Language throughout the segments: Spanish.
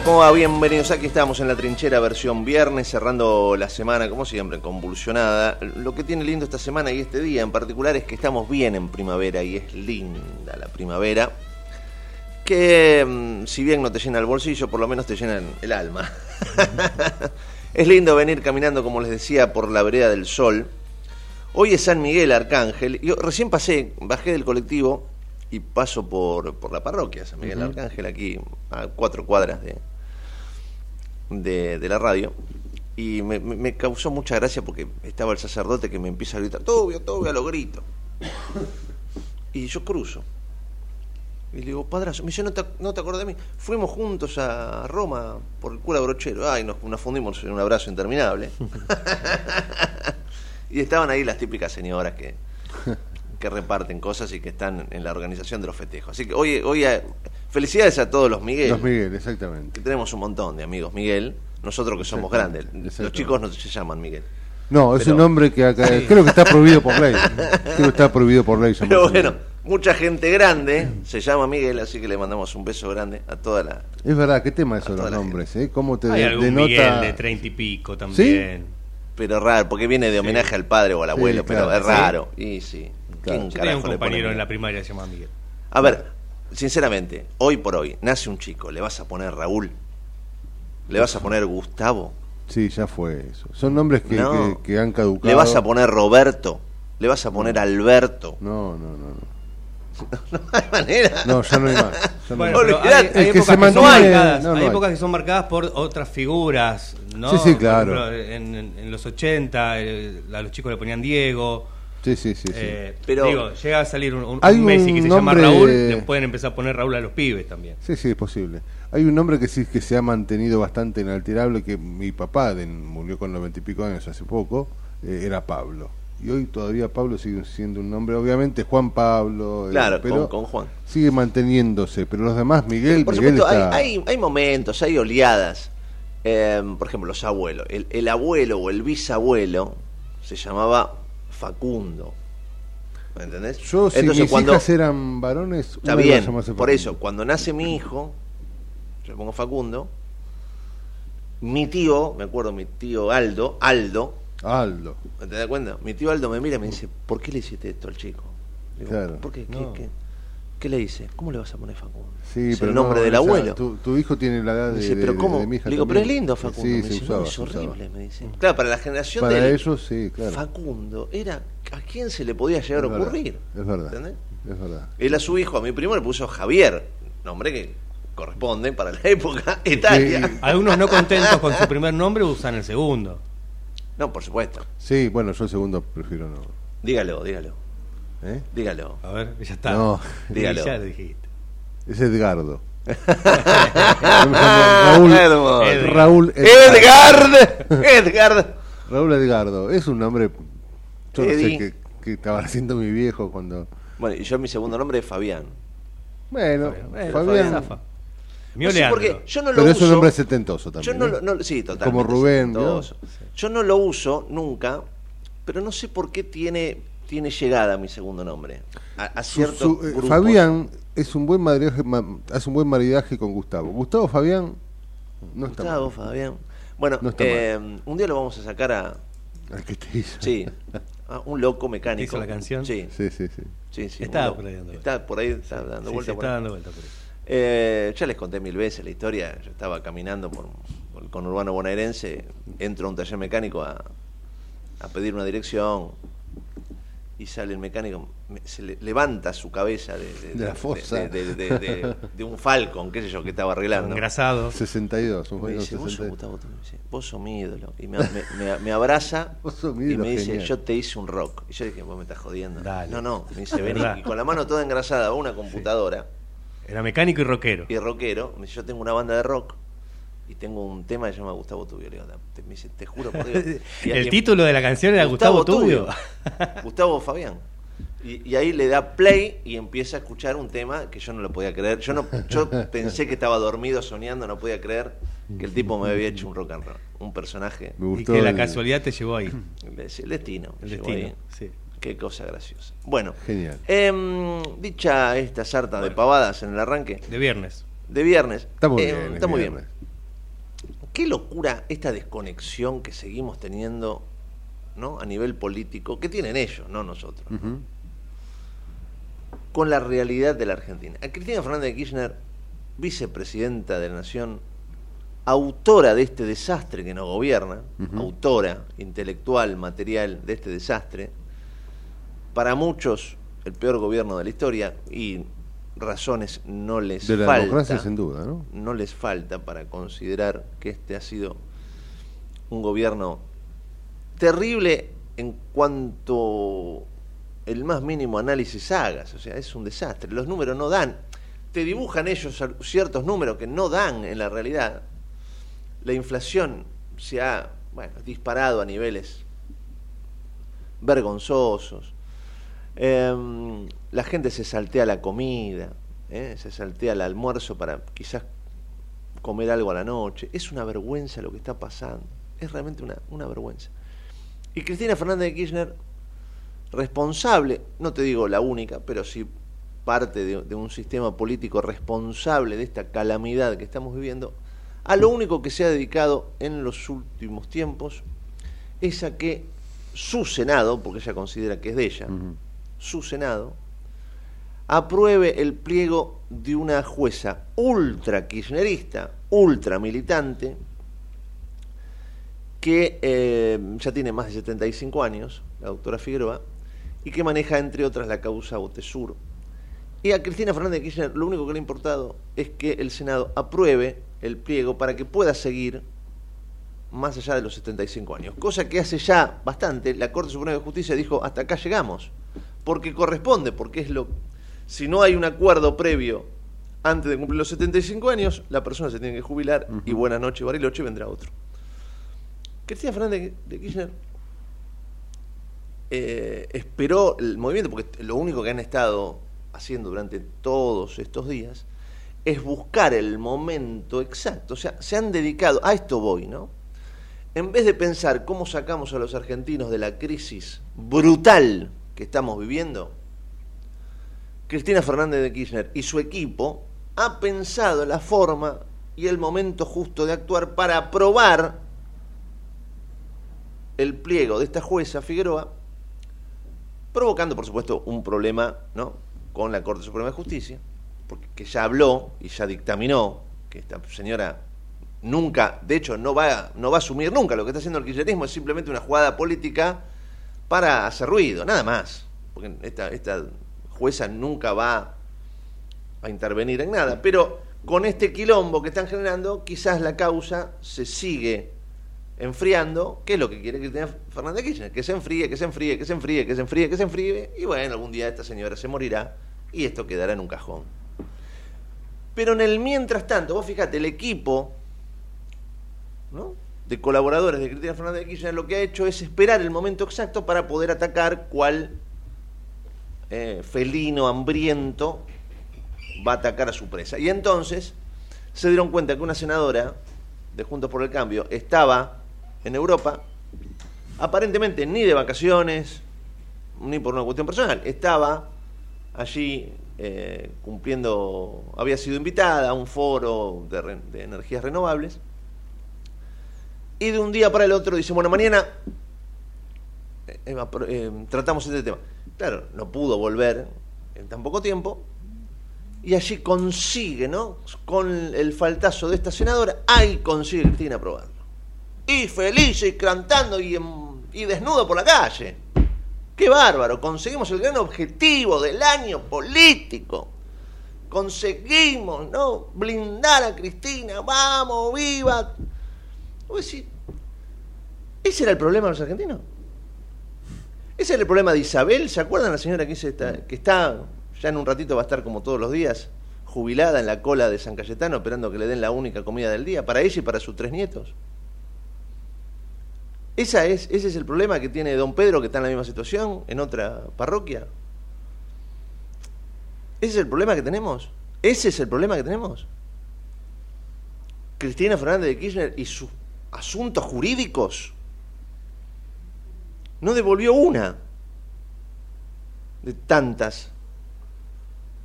¿Cómo va? Bienvenidos, aquí estamos en la trinchera versión viernes, cerrando la semana, como siempre, convulsionada. Lo que tiene lindo esta semana y este día en particular es que estamos bien en primavera y es linda la primavera, que mm, si bien no te llena el bolsillo, por lo menos te llena el alma. es lindo venir caminando, como les decía, por la vereda del sol. Hoy es San Miguel Arcángel, yo recién pasé, bajé del colectivo y paso por, por la parroquia San Miguel Arcángel, aquí a cuatro cuadras de, de, la radio. Y me, causó mucha gracia porque estaba el sacerdote que me empieza a gritar, Tobio, Tobio, a lo grito. Y yo cruzo. Y le digo, padrazo, me dice, ¿no te, no te acordás de mí? Fuimos juntos a Roma por el cura brochero. Ay, nos, nos fundimos en un abrazo interminable. y estaban ahí las típicas señoras que que reparten cosas y que están en la organización de los festejos. Así que hoy, hoy felicidades a todos los Miguel. Los Miguel, exactamente. Que tenemos un montón de amigos Miguel, nosotros que somos grandes. Los chicos no se llaman Miguel. No, es un nombre que acá, creo que está prohibido por ley. Creo que está prohibido por ley. Pero bueno, mucha gente grande se llama Miguel, así que le mandamos un beso grande a toda la. Es verdad, ¿qué tema es eso los nombres? Eh? ¿Cómo te Hay algún Miguel de treinta y pico también. Pero raro, porque viene de homenaje al padre o al abuelo, pero es raro. Y sí. ¿Quién Yo un compañero en la primaria que se llama Miguel. A ver, sinceramente, hoy por hoy, nace un chico, ¿le vas a poner Raúl? ¿Le vas a poner Gustavo? Sí, ya fue eso. Son nombres que, que, han caducado. ¿Le vas a poner Roberto? ¿Le vas a poner Alberto? No, no, no. no. No hay manera. No, ya no hay más. bueno, hay, hay, épocas que, son marcadas, hay, épocas que son marcadas por otras figuras, ¿no? Sí, sí, claro. en, en, los 80 eh, a los chicos le ponían Diego, Sí, sí, sí. Eh, pero digo, llega a salir un, Messi que se llama Raúl, le pueden empezar a poner Raúl a los pibes también. Sí, sí, es posible. Hay un nombre que sí que se ha mantenido bastante inalterable, que mi papá murió con noventa y pico años hace poco, eh, era Pablo. Y hoy todavía Pablo sigue siendo un nombre, obviamente Juan Pablo. Eh, claro, pero con, Juan. Sigue manteniéndose, pero los demás, Miguel. Por supuesto, hay, hay, momentos, hay oleadas. por ejemplo, los abuelos. El, el abuelo o el bisabuelo se llamaba Facundo. ¿Me entendés? Yo, si Entonces, mis cuando, hijas eran varones, está bien, por eso, cuando nace mi hijo, yo le pongo Facundo, mi tío, me acuerdo, mi tío Aldo, Aldo, Aldo. ¿Te das cuenta? Mi tío Aldo me mira y me dice, ¿por qué le hiciste esto al chico? claro. ¿Por qué? ¿Qué, ¿Qué le dice? ¿Cómo le vas a poner Facundo? Sí, pero el nombre del abuelo. tu, hijo tiene la edad de, dice, ¿pero cómo? mi hija digo, pero es lindo Facundo. Sí, me dice, usaba, es horrible, me dice. Claro, para la generación para de ellos, sí, claro. Facundo era a quién se le podía llegar a ocurrir. Es verdad. ¿Entendés? Es verdad. Él a su hijo, a mi primo, le puso Javier, nombre que corresponde para la época etaria. Algunos no contentos con su primer nombre usan el segundo. No, por supuesto. Sí, bueno, yo el segundo prefiero no. Dígalo, dígalo. ¿Eh? Dígalo. A ver, ya está. No. Dígalo. Ya lo dijiste. Es Edgardo. Raúl, Raúl Edgar. Edgar. Raúl Edgardo. Es un nombre. Yo no sé Eddie. qué, qué estaba haciendo mi viejo cuando. Bueno, y yo mi segundo nombre es Fabián. Bueno, Bueno, Fabián. zafa. Mío No sé por Leandro. qué, yo no lo Pero es uso. un nombre setentoso Yo también. no, ¿eh? lo- no- sí, totalmente. Como Rubén, setentoso. Yo no lo uso nunca, pero no sé por qué tiene, tiene llegada mi segundo nombre. A, a Su- ciertos su- eh, grupos. Fabián es un buen maridaje, ma- hace un buen maridaje con Gustavo. Gustavo Fabián no está Gustavo, mal. Fabián. Bueno, No está eh, un día lo vamos a sacar a. Al que te hizo. Sí, a un loco mecánico. ¿Hizo la canción? Sí, Sí, sí, sí. sí. loco. por ahí dando Está por ahí, está dando Sí, vuelta por está ahí. dando vuelta por ahí. Eh, ya les conté mil veces la historia. Yo estaba caminando por, por el conurbano bonaerense, entro a un taller mecánico a, a pedir una dirección y sale el mecánico, me- se le- levanta su cabeza de, De la fosa. de, de- de- de- de un Falcon, qué sé yo, que estaba arreglando. Engrasado. 62, un Me dice, vos sos 62. Gustavo Tuño?". Me dice, vos sos mi ídolo. Y me, me- me- me abraza Vos sos mi y me dice, genial. yo te hice un rock. Y yo dije, vos me estás jodiendo. Dale. No, no, me dice, vení. Y con la mano toda engrasada a una computadora Era mecánico y rockero. y rockero, me dice, yo tengo una banda de rock y tengo un tema que se llama Gustavo Tubio. Le digo, te, me dice, te juro por Dios. Y El título de la canción era Gustavo, Tubio. Gustavo Fabián. Y, y ahí le da play y empieza a escuchar un tema que yo no lo podía creer. Yo no, yo pensé que estaba dormido soñando, no podía creer que el tipo me había hecho un rock and roll, un personaje. Me y que la casualidad te llevó ahí. El destino. El destino. ahí. Sí. Qué cosa graciosa. Bueno, Genial. em, dicha esta sarta de pavadas en el arranque De viernes. de viernes. Está muy em, bien. es Está muy bien. Qué locura esta desconexión que seguimos teniendo ¿no? a nivel político, que tienen ellos, no nosotros, con la realidad de la Argentina. A Cristina Fernández de Kirchner, vicepresidenta de la Nación, autora de este desastre que nos gobierna, autora intelectual, material de este desastre, para muchos el peor gobierno de la historia y razones no les De la falta democracia, sin duda, ¿no? no les falta para considerar que este ha sido un gobierno terrible en cuanto el más mínimo análisis hagas. O sea, es un desastre. Los números no dan. Te dibujan ellos ciertos números que no dan en la realidad. La inflación se ha bueno, disparado a niveles vergonzosos. Em, la gente se saltea la comida, ¿eh? se saltea el almuerzo para quizás comer algo a la noche. Es una vergüenza lo que está pasando. Es realmente una, una vergüenza. Y Cristina Fernández de Kirchner, responsable, no te digo la única, pero sí parte de, de un sistema político responsable de esta calamidad que estamos viviendo, a lo único que se ha dedicado en los últimos tiempos es a que su Senado, porque ella considera que es de ella, su Senado, apruebe el pliego de una jueza ultra kirchnerista, ultra militante, que eh, ya tiene más de 75 años, la doctora Figueroa, y que maneja, entre otras, la causa Botesur. Y a Cristina Fernández de Kirchner lo único que le ha importado es que el Senado apruebe el pliego para que pueda seguir más allá de los 75 años. Cosa que hace ya bastante, la Corte Suprema de Justicia dijo, hasta acá llegamos, porque corresponde, porque es lo... Si no hay un acuerdo previo antes de cumplir los 75 años, la persona se tiene que jubilar y buena noche, Bariloche, vendrá otro. Cristina Fernández de Kirchner eh, esperó el movimiento, porque lo único que han estado haciendo durante todos estos días es buscar el momento exacto. O sea, se han dedicado, a esto voy, ¿no? En vez de pensar cómo sacamos a los argentinos de la crisis brutal que estamos viviendo, Cristina Fernández de Kirchner y su equipo ha pensado la forma y el momento justo de actuar para aprobar el pliego de esta jueza Figueroa, provocando, por supuesto, un problema ¿no? con la Corte Suprema de Justicia, porque que ya habló y ya dictaminó que esta señora nunca, de hecho, no va, no va a asumir nunca lo que está haciendo el kirchnerismo, es simplemente una jugada política para hacer ruido, nada más. Porque esta, esta jueza nunca va a intervenir en nada. Pero con este quilombo que están generando, quizás la causa se sigue enfriando, ¿qué es lo que quiere Cristina Fernández Kirchner? Que se enfríe, que se enfríe, que se enfríe, que se enfríe, que se enfríe, y bueno, algún día esta señora se morirá y esto quedará en un cajón. Pero en el mientras tanto, vos fíjate, el equipo de colaboradores de Cristina Fernández de Kirchner lo que ha hecho es esperar el momento exacto para poder atacar cuál eh, felino hambriento va a atacar a su presa. Y entonces se dieron cuenta que una senadora de Juntos por el Cambio estaba en Europa, aparentemente ni de vacaciones, ni por una cuestión personal, estaba allí eh, cumpliendo, había sido invitada a un foro de, energías renovables, y de un día para el otro dice, bueno, mañana eh, tratamos este tema. Claro, no pudo volver en tan poco tiempo, y allí consigue, ¿no? Con el faltazo de esta senadora, ahí consigue Cristina aprobarlo. Y feliz y cantando y, y desnudo por la calle. ¡Qué bárbaro! Conseguimos el gran objetivo del año político. Conseguimos, ¿no? Blindar a Cristina. ¡Vamos, viva! ¿ese era el problema de los argentinos? ¿Ese era el problema de Isabel? ¿Se acuerdan la señora que, está, que está ya en un ratito va a estar como todos los días, jubilada en la cola de San Cayetano, esperando que le den la única comida del día, para ella y para sus tres nietos. Esa es, ese es el problema que tiene don Pedro, que está en la misma situación, en otra parroquia. Ese es el problema que tenemos. Ese es el problema que tenemos. Cristina Fernández de Kirchner y sus asuntos jurídicos no devolvió una de tantas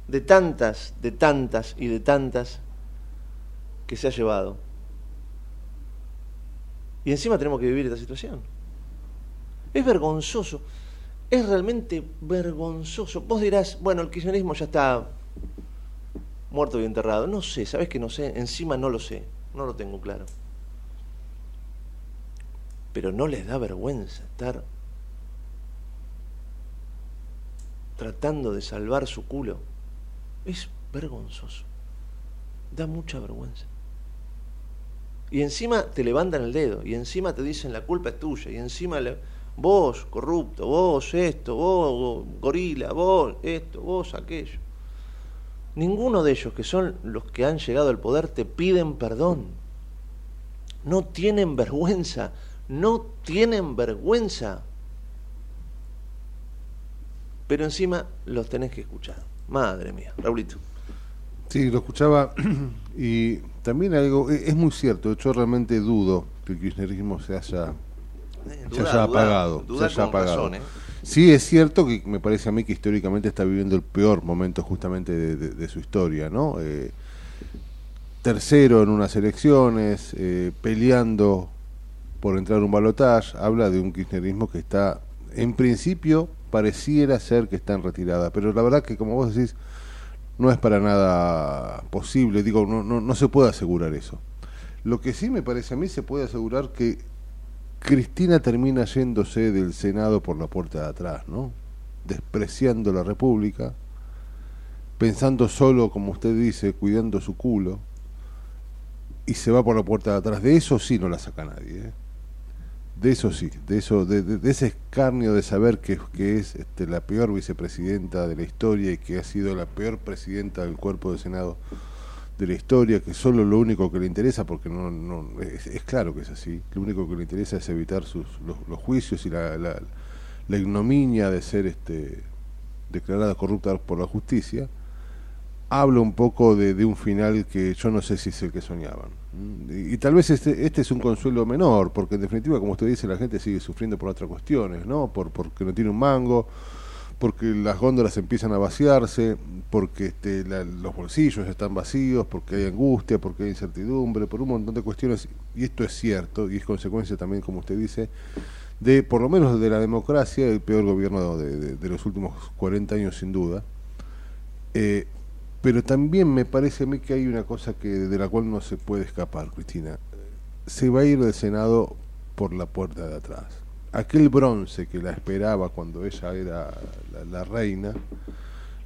de tantas, de tantas y de tantas que se ha llevado. Y encima tenemos que vivir esta situación. Es vergonzoso, es realmente vergonzoso. Vos dirás, bueno, el kirchnerismo ya está muerto y enterrado. No sé, ¿sabes que no sé? Encima no lo sé, no lo tengo claro. Pero no les da vergüenza estar tratando de salvar su culo. Es vergonzoso. Da mucha vergüenza. Y encima te levantan el dedo, y encima te dicen la culpa es tuya, y encima vos, corrupto, vos esto, vos, gorila, vos esto, vos aquello. Ninguno de ellos, que son los que han llegado al poder, te piden perdón. No tienen vergüenza, no tienen vergüenza. Pero encima los tenés que escuchar. Madre mía, Raulito. Sí, lo escuchaba y también algo, e, es muy cierto, yo realmente dudo que el kirchnerismo se haya, eh, se haya apagado. se haya apagado. ¿eh? Sí, es cierto que me parece a mí que históricamente está viviendo el peor momento justamente de, su historia, ¿no? Eh, tercero en unas elecciones, peleando por entrar un balotaje, habla de un kirchnerismo que está, en principio, pareciera ser que está en retirada, pero la verdad que como vos decís, no es para nada posible, digo, no, no, no se puede asegurar eso. Lo que sí me parece a mí se puede asegurar que Cristina termina yéndose del Senado por la puerta de atrás, ¿no? Despreciando la República, pensando solo, como usted dice, cuidando su culo, y se va por la puerta de atrás. De eso sí no la saca nadie, ¿eh? De eso sí, de eso, de, ese escarnio de saber que, que es este, la peor vicepresidenta de la historia y que ha sido la peor presidenta del cuerpo de Senado de la historia, que solo lo único que le interesa, porque no, no es, claro que es así, lo único que le interesa es evitar sus, los, juicios y la, la, la, ignominia de ser este, declarada corrupta por la justicia, habla un poco de, un final que yo no sé si es el que soñaban. Y, tal vez este, este es un consuelo menor, porque en definitiva, como usted dice, la gente sigue sufriendo por otras cuestiones, ¿no? Por, porque no tiene un mango, porque las góndolas empiezan a vaciarse, porque este, los bolsillos están vacíos, porque hay angustia, porque hay incertidumbre, por un montón de cuestiones, y esto es cierto, y es consecuencia también, como usted dice, de, por lo menos de la democracia, el peor gobierno de, de, los últimos 40 años sin duda. Eh, pero también me parece a mí que hay una cosa que de la cual no se puede escapar, Cristina. Se va a ir del Senado por la puerta de atrás. Aquel bronce que la esperaba cuando ella era la, reina,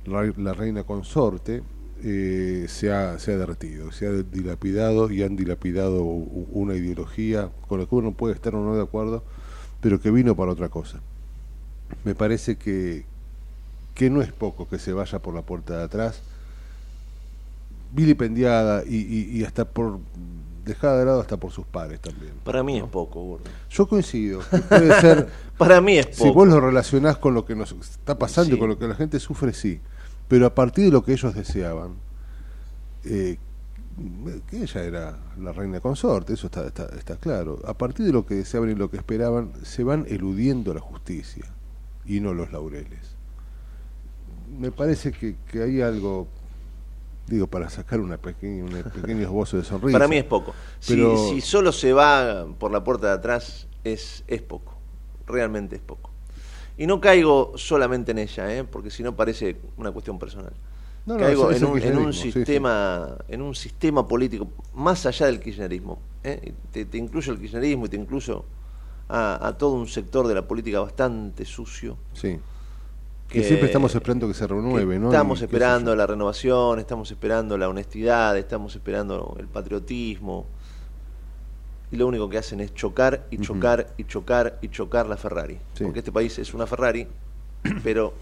la, reina consorte, eh, se, ha, se ha derretido, se ha dilapidado y han dilapidado una ideología con la que uno puede estar o no de acuerdo, pero que vino para otra cosa. Me parece que, que no es poco que se vaya por la puerta de atrás, vilipendiada y, y, hasta por dejada de lado hasta por sus pares también. Para mí es poco, Yo coincido. puede ser. Para mí es poco. Si vos lo relacionás con lo que nos está pasando y con lo que la gente sufre, sí. Pero a partir de lo que ellos deseaban, eh, que ella era la reina consorte, eso está, está, está, claro. A partir de lo que deseaban y lo que esperaban, se van eludiendo la justicia y no los laureles. Me parece que, que hay algo, digo, para sacar una pequeña, un pequeño esbozo de sonrisa. Para mí es poco. Pero... Si, si solo se va por la puerta de atrás, es, es poco. Realmente es poco. Y no caigo solamente en ella, ¿eh? porque si no parece una cuestión personal. caigo en, un, sistema, en un sistema político más allá del kirchnerismo. ¿eh? Te, te, incluyo el kirchnerismo y te incluyo a, todo un sector de la política bastante sucio. Sí. Que, siempre estamos esperando que se renueve, ¿no? Estamos esperando la renovación, estamos esperando la honestidad, estamos esperando el patriotismo y lo único que hacen es chocar y chocar y chocar y chocar la Ferrari. Porque este país es una Ferrari, pero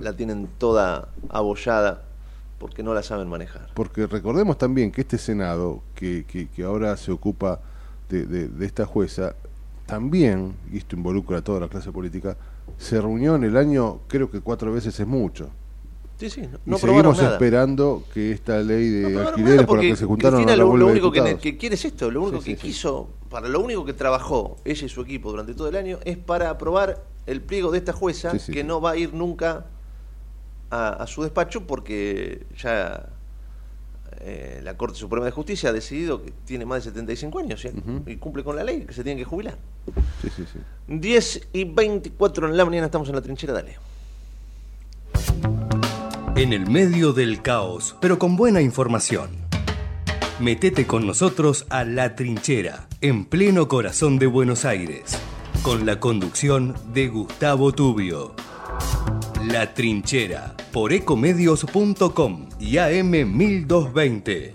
la tienen toda abollada porque no la saben manejar. Porque recordemos también que este Senado, que, que, ahora se ocupa de, de, esta jueza, también, y esto involucra a toda la clase política, se reunió en el año, creo que cuatro veces es mucho. Sí, sí, no, y seguimos esperando que esta ley de alquileres por la que se juntaron lo, único que, quiere es esto, lo único que quiso, para lo único que trabajó ella y su equipo durante todo el año es para aprobar el pliego de esta jueza que no va a ir nunca a, su despacho porque ya eh, la Corte Suprema de Justicia ha decidido que tiene más de 75 años y cumple con la ley, que se tiene que jubilar. Sí, sí, sí. 10 y 24 en la mañana estamos en la trinchera, dale. En el medio del caos, pero con buena información. Metete con nosotros a La Trinchera, en pleno corazón de Buenos Aires, con la conducción de Gustavo Tubio. La Trinchera, por ecomedios.com y AM 1220.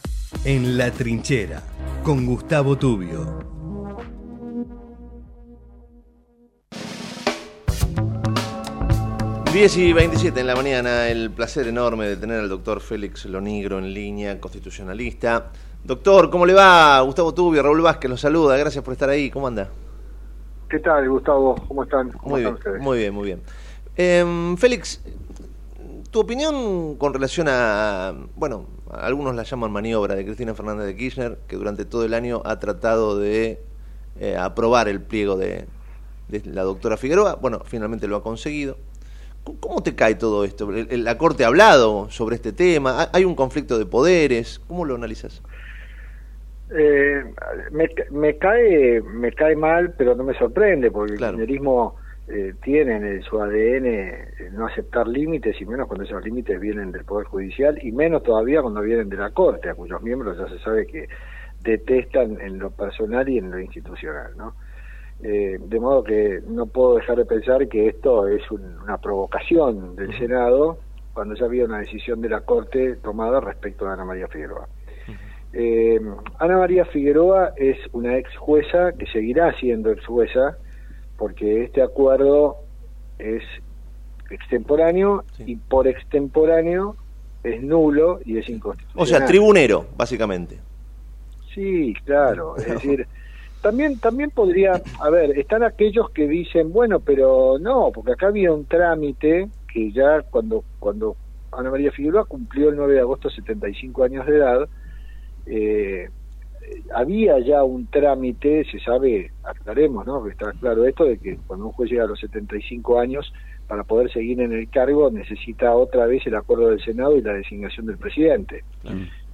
En la trinchera con Gustavo Tubio. Diez y 27 en la mañana, el placer enorme de tener al doctor Félix Lonigro en línea, constitucionalista. Doctor, ¿cómo le va? Gustavo Tubio, Raúl Vázquez los saluda, gracias por estar ahí, ¿cómo anda? ¿Qué tal, Gustavo? ¿Cómo están? muy, bien, muy bien, muy bien. Félix, tu opinión con relación a, bueno, algunos la llaman maniobra de Cristina Fernández de Kirchner, que durante todo el año ha tratado de eh, aprobar el pliego de, la doctora Figueroa. Bueno, finalmente lo ha conseguido. ¿Cómo te cae todo esto? ¿La Corte ha hablado sobre este tema? ¿Hay un conflicto de poderes? ¿Cómo lo analizas? Eh, me, cae me cae mal, pero no me sorprende, porque el kirchnerismo eh, tienen en su ADN eh, no aceptar límites y menos cuando esos límites vienen del Poder Judicial y menos todavía cuando vienen de la Corte, a cuyos miembros ya se sabe que detestan en lo personal y en lo institucional, ¿no? Eh, de modo que no puedo dejar de pensar que esto es una provocación del Senado cuando ya había una decisión de la Corte tomada respecto a Ana María Figueroa. Ana María Figueroa es una ex jueza que seguirá siendo ex jueza, porque este acuerdo es extemporáneo y por extemporáneo es nulo y es inconstitucional. O sea, tribunero, básicamente. Sí, claro. Es decir, también también podría, a ver, están aquellos que dicen, bueno, pero no, porque acá había un trámite que ya cuando cuando Ana María Figueroa cumplió el 9 de agosto 75 años de edad, eh, había ya un trámite, se sabe, aclaremos, ¿no? está claro esto de que cuando un juez llega a los 75 años, para poder seguir en el cargo necesita otra vez el acuerdo del Senado y la designación del presidente.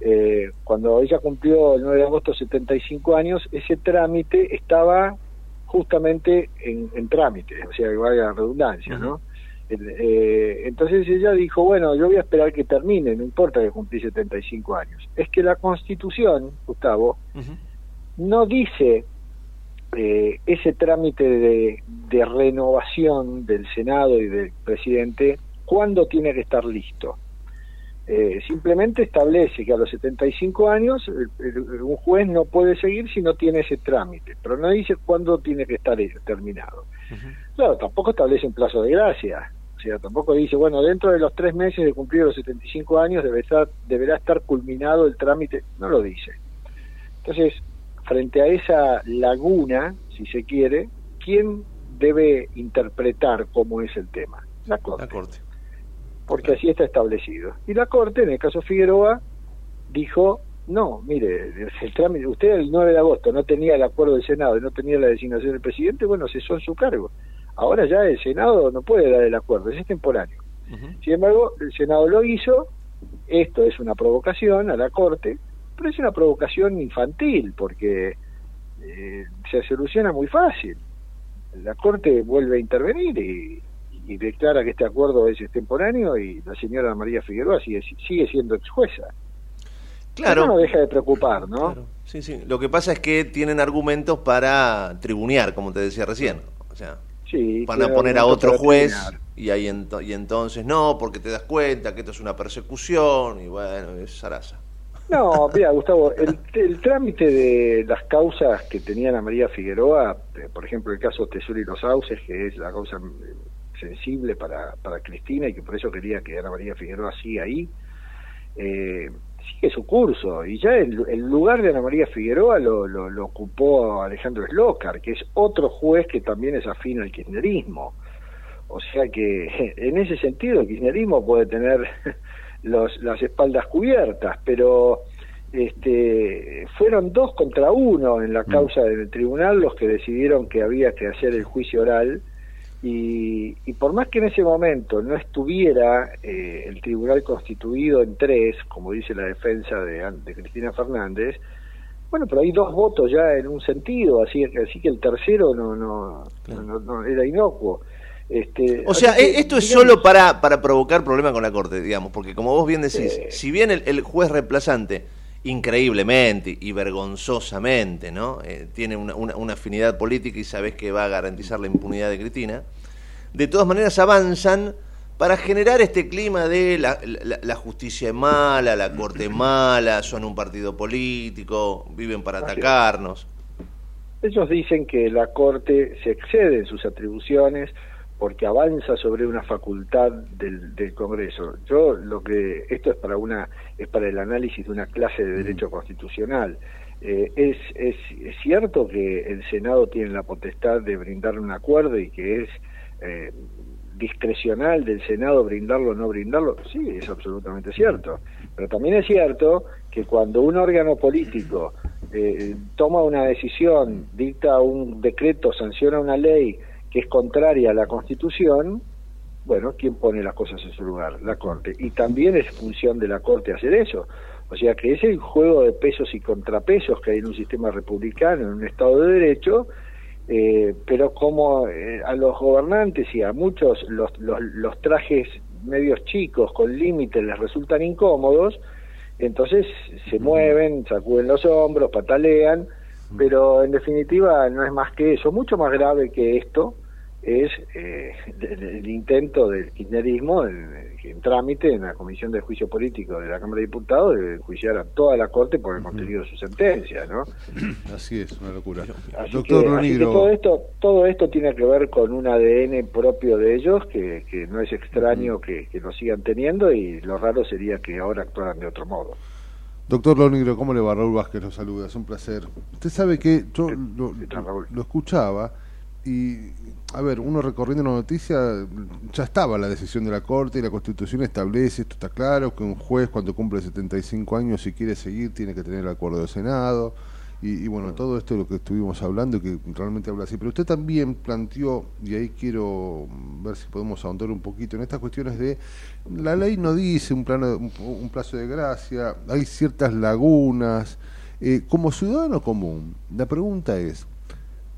Eh, cuando ella cumplió el 9 de agosto 75 años, ese trámite estaba justamente en, trámite, o sea, que valga la redundancia, ¿no? Eh, entonces ella dijo, bueno, yo voy a esperar que termine, no importa que cumplí 75 años. Es que la Constitución, Gustavo, no dice eh, ese trámite de, renovación del Senado y del presidente cuándo tiene que estar listo. Eh, simplemente establece que a los 75 años un juez no puede seguir si no tiene ese trámite, pero no dice cuándo tiene que estar terminado. Claro, tampoco establece un plazo de gracia. O sea, tampoco dice, bueno, dentro de los tres meses de cumplir los 75 años debe estar, deberá estar culminado el trámite. No lo dice. Entonces, frente a esa laguna, si se quiere, ¿quién debe interpretar cómo es el tema? La Corte. La corte. Porque así está establecido. Y la Corte, en el caso Figueroa, dijo, no, mire, el trámite, usted el 9 de agosto no tenía el acuerdo del Senado y no tenía la designación del presidente, bueno, cesó en su cargo. Ahora ya el Senado no puede dar el acuerdo, es extemporáneo. Sin embargo, el Senado lo hizo, esto es una provocación a la Corte, pero es una provocación infantil porque eh, se soluciona muy fácil. La Corte vuelve a intervenir y, declara que este acuerdo es extemporáneo y la señora María Figueroa sigue, sigue siendo ex jueza. Claro. no deja de preocupar, ¿no? Sí, sí. Lo que pasa es que tienen argumentos para tribunear, como te decía recién. O sea, van a poner a otro juez y ahí y entonces no, porque te das cuenta que esto es una persecución y bueno, es zaraza. No, mira, Gustavo, el, trámite de las causas que tenían a María Figueroa, eh, por ejemplo, el caso Tesoro y los Sauces, que es la causa mm, sensible para, para Cristina y que por eso quería que Ana María Figueroa siga ahí, eh, sigue su curso. Y ya el, lugar de Ana María Figueroa lo, lo, ocupó Alejandro Slócar, que es otro juez que también es afín al kirchnerismo. O sea que en ese sentido el kirchnerismo puede tener los, las espaldas cubiertas, pero este, fueron dos contra uno en la mm. causa del tribunal los que decidieron que había que hacer el juicio oral y, por más que en ese momento no estuviera eh, el tribunal constituido en tres, como dice la defensa de, de, Cristina Fernández, bueno, pero hay dos votos ya en un sentido, así, así que el tercero no, no, no, era inocuo. Este, o sea, esto es solo para, para provocar problemas con la Corte, digamos, porque como vos bien decís, si bien el, juez reemplazante increíblemente y vergonzosamente, ¿no? Eh, tiene una, una, afinidad política y sabes que va a garantizar la impunidad de Cristina. De todas maneras avanzan para generar este clima de la, la, justicia es mala, la corte es mala, son un partido político, viven para atacarnos. Ellos dicen que la corte se excede en sus atribuciones porque avanza sobre una facultad del, del, Congreso. Yo lo que esto es para una es para el análisis de una clase de derecho constitucional. Eh, es, es, es, cierto que el Senado tiene la potestad de brindar un acuerdo y que es eh, discrecional del Senado brindarlo o no brindarlo, sí, es absolutamente cierto. Pero también es cierto que cuando un órgano político eh, toma una decisión, dicta un decreto, sanciona una ley que es contraria a la Constitución, bueno, ¿quién pone las cosas en su lugar? La Corte. Y también es función de la Corte hacer eso. O sea que es el juego de pesos y contrapesos que hay en un sistema republicano, en un Estado de Derecho, eh, pero como eh, a los gobernantes y a muchos los, los, los trajes medios chicos con límites les resultan incómodos, entonces se mueven, sacuden los hombros, patalean, pero en definitiva no es más que eso, mucho más grave que esto es eh, el, intento del kirchnerismo en, trámite en la Comisión de Juicio Político de la Cámara de Diputados de enjuiciar a toda la Corte por el contenido de su sentencia, ¿no? Así es, una locura. Doctor que, todo esto todo esto tiene que ver con un ADN propio de ellos que, que no es extraño que, que lo sigan teniendo y lo raro sería que ahora actuaran de otro modo. Doctor Lonigro, ¿cómo le va? Raúl Vázquez lo saluda, es un placer. Usted sabe que yo lo, lo escuchaba y a ver, uno recorriendo la noticia, ya estaba la decisión de la Corte y la Constitución establece, esto está claro, que un juez cuando cumple 75 años, si quiere seguir, tiene que tener el acuerdo del Senado. Y, bueno, todo esto es lo que estuvimos hablando, que realmente habla así. Pero usted también planteó, y ahí quiero ver si podemos ahondar un poquito en estas cuestiones de, la ley no dice un, plano, un, plazo de gracia, hay ciertas lagunas. Eh, como ciudadano común, la pregunta es,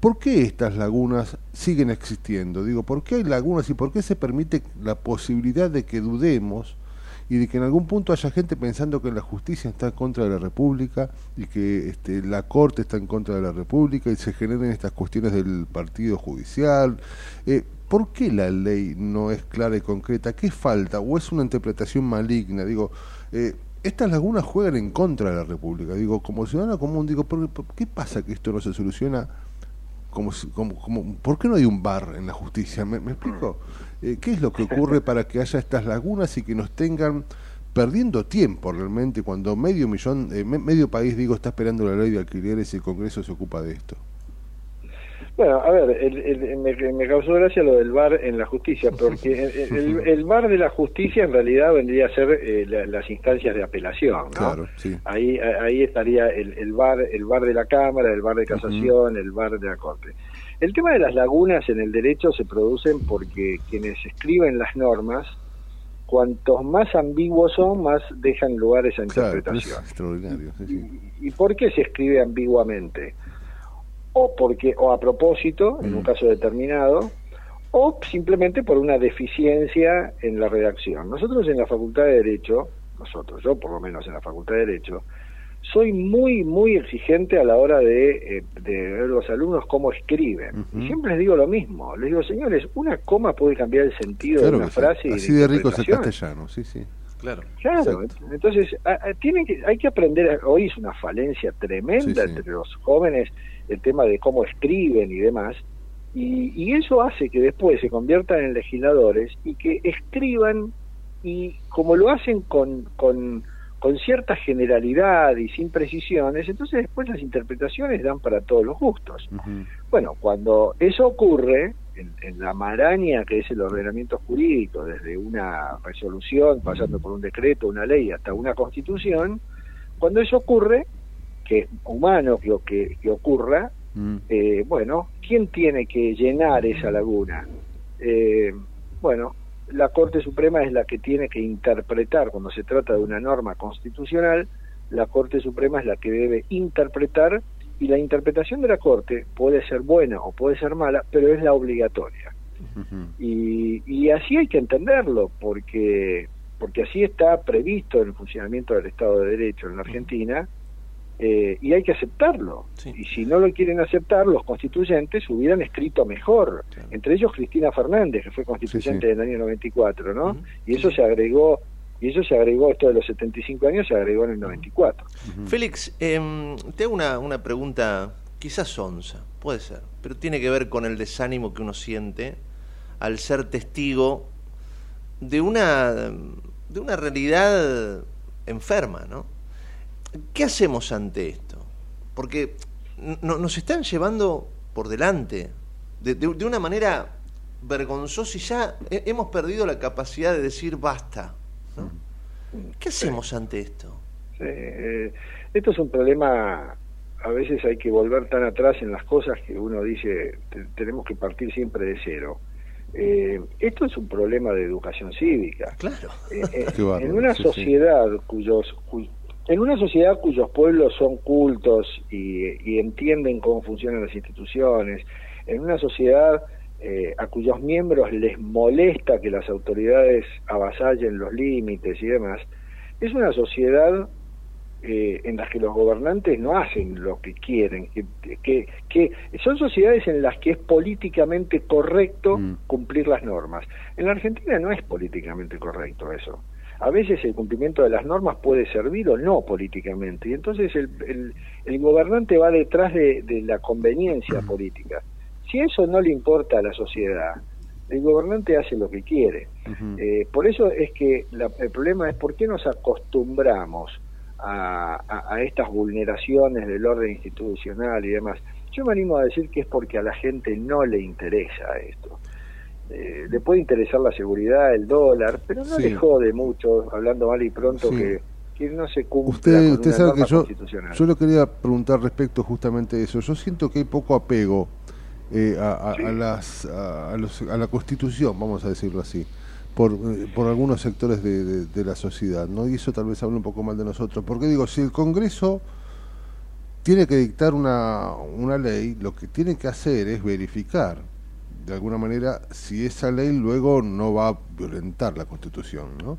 ¿Por qué estas lagunas siguen existiendo? Digo, ¿por qué hay lagunas y por qué se permite la posibilidad de que dudemos y de que en algún punto haya gente pensando que la justicia está en contra de la República y que este, la Corte está en contra de la República y se generen estas cuestiones del partido judicial? Eh, ¿Por qué la ley no es clara y concreta? ¿Qué falta? ¿O es una interpretación maligna? Digo, eh, estas lagunas juegan en contra de la República. Digo, como ciudadano común, digo, ¿por qué pasa que esto no se soluciona? como, como, ¿por qué no hay un bar en la justicia? ¿Me, explico? Eh, ¿Qué es lo que ocurre para que haya estas lagunas y que nos tengan perdiendo tiempo realmente cuando medio millón, eh, medio país, digo, está esperando la ley de alquileres y el Congreso se ocupa de esto? Bueno, a ver, el, me, causó gracia lo del bar en la justicia, porque el, bar de la justicia en realidad vendría a ser eh, las instancias de apelación, ¿no? Claro, sí. Ahí, ahí estaría el, bar, el bar de la Cámara, el bar de casación, el bar de la Corte. El tema de las lagunas en el derecho se producen porque quienes escriben las normas, cuantos más ambiguos son, más dejan lugar a esa interpretación. extraordinario. ¿Y por qué se escribe ambiguamente? o porque o a propósito en un mm. caso determinado o simplemente por una deficiencia en la redacción. Nosotros en la Facultad de Derecho, nosotros, yo por lo menos en la Facultad de Derecho, soy muy, muy exigente a la hora de, eh, de ver los alumnos cómo escriben. Y siempre les digo lo mismo. Les digo, señores, una coma puede cambiar el sentido de una frase. Así de, rico es el castellano, sí, sí. Claro. Claro, entonces tienen que, hay que aprender, hoy es una falencia tremenda entre los jóvenes el tema de cómo escriben y demás, y, eso hace que después se conviertan en legisladores y que escriban y como lo hacen con, con, con cierta generalidad y sin precisiones, entonces después las interpretaciones dan para todos los gustos. Bueno, cuando eso ocurre, en, en, la maraña que es el ordenamiento jurídico, desde una resolución, pasando por un decreto, una ley, hasta una constitución, cuando eso ocurre, que es humano que, que, ocurra, mm. eh, bueno, ¿quién tiene que llenar esa laguna? Eh, bueno, la Corte Suprema es la que tiene que interpretar, cuando se trata de una norma constitucional, la Corte Suprema es la que debe interpretar y la interpretación de la Corte puede ser buena o puede ser mala, pero es la obligatoria. y, y, así hay que entenderlo, porque, porque así está previsto el funcionamiento del Estado de Derecho en la Argentina, eh, y hay que aceptarlo. Y si no lo quieren aceptar, los constituyentes hubieran escrito mejor. Entre ellos Cristina Fernández, que fue constituyente del año 94, ¿no? Y eso se agregó y eso se agregó, esto de los 75 años se agregó en el 94. Félix, eh, te hago una, una pregunta quizás onza, puede ser, pero tiene que ver con el desánimo que uno siente al ser testigo de una, de una realidad enferma, ¿no? ¿Qué hacemos ante esto? Porque nos están llevando por delante, de, una manera vergonzoso y ya hemos perdido la capacidad de decir basta. ¿Qué hacemos ante esto? Eh, esto es un problema, a veces hay que volver tan atrás en las cosas que uno dice, tenemos que partir siempre de cero. Eh, esto es un problema de educación cívica. Claro. Eh, en una sociedad cuyos en una sociedad cuyos pueblos son cultos y, entienden cómo funcionan las instituciones, en una sociedad eh, a cuyos miembros les molesta que las autoridades avasallen los límites y demás, es una sociedad eh, en las que los gobernantes no hacen lo que quieren, que, que, son sociedades en las que es políticamente correcto mm. cumplir las normas. En la Argentina no es políticamente correcto eso a veces el cumplimiento de las normas puede servir o no políticamente, y entonces el, el, gobernante va detrás de, la conveniencia política. Si eso no le importa a la sociedad, el gobernante hace lo que quiere. Eh, por eso es que el problema es por qué nos acostumbramos a, a, estas vulneraciones del orden institucional y demás. Yo me animo a decir que es porque a la gente no le interesa esto. Eh, le puede interesar la seguridad, el dólar, pero no le jode mucho, hablando mal y pronto, que, no se cumpla usted, usted sabe que yo, yo le quería preguntar respecto justamente de eso. Yo siento que hay poco apego eh, a, las, a, la Constitución, vamos a decirlo así, por, eh, por algunos sectores de, de, la sociedad, ¿no? Y eso tal vez habla un poco mal de nosotros. Porque digo, si el Congreso tiene que dictar una, una ley, lo que tiene que hacer es verificar de alguna manera si esa ley luego no va a violentar la Constitución, ¿no?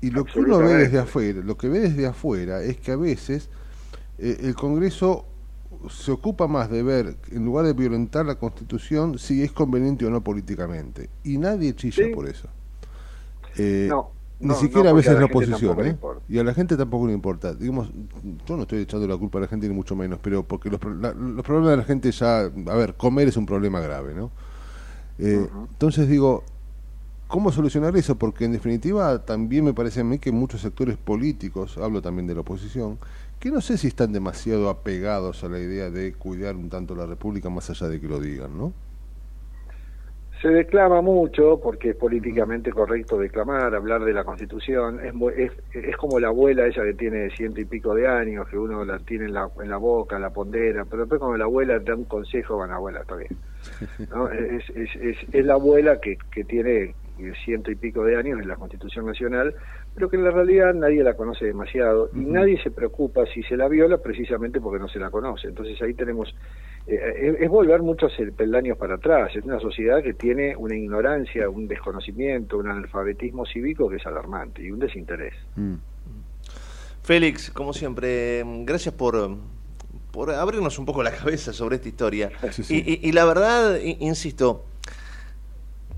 Y lo que uno ve desde afuera, lo que ve desde afuera es que a veces eh, el Congreso se ocupa más de ver, en lugar de violentar la Constitución, si es conveniente o no políticamente. Y nadie chilla por eso. Eh, ni siquiera a veces la oposición, ¿eh? Y a la gente tampoco le importa. Digamos, yo no estoy echando la culpa a la gente ni mucho menos, pero porque los, los problemas de la gente ya, a ver, comer es un problema grave, ¿no? Eh, entonces digo, ¿cómo solucionar eso? Porque en definitiva también me parece a mí que muchos sectores políticos, hablo también de la oposición, que no sé si están demasiado apegados a la idea de cuidar un tanto la República más allá de que lo digan, ¿no? Se declama mucho, porque es políticamente correcto declamar, hablar de la Constitución, es, es, es como la abuela ella que tiene ciento y pico de años, que uno la tiene en la, en la boca, la pondera, pero después cuando la abuela da un consejo, van abuela, está bien. ¿No? Es, es, es, es, la abuela que, que tiene ciento y pico de años en la Constitución Nacional, pero que en la realidad nadie la conoce demasiado y nadie se preocupa si se la viola precisamente porque no se la conoce. Entonces ahí tenemos, eh, es volver muchos peldaños para atrás, es una sociedad que tiene una ignorancia, un desconocimiento, un analfabetismo cívico que es alarmante y un desinterés. Mm. Félix, como siempre, gracias por por abrirnos un poco la cabeza sobre esta historia. Y, la verdad, insisto,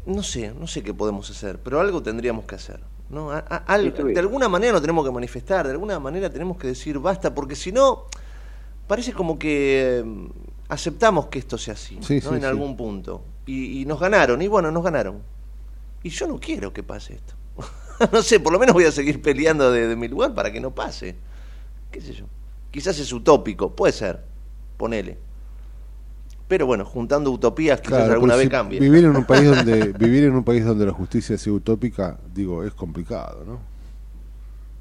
no sé, no sé qué podemos hacer, pero algo tendríamos que hacer. ¿no? de alguna manera lo tenemos que manifestar, de alguna manera tenemos que decir basta, porque si no, parece como que mm, aceptamos que esto sea así, ¿no? en algún punto. Y, nos ganaron, y bueno, nos ganaron. Y yo no quiero que pase esto. no sé, por lo menos voy a seguir peleando de, de mi lugar para que no pase. ¿Qué sé yo? Quizás es utópico, puede ser, ponele. Pero bueno, juntando utopías quizás alguna vez cambie. Vivir en un país donde vivir en un país donde la justicia sea utópica, digo, es complicado, ¿no?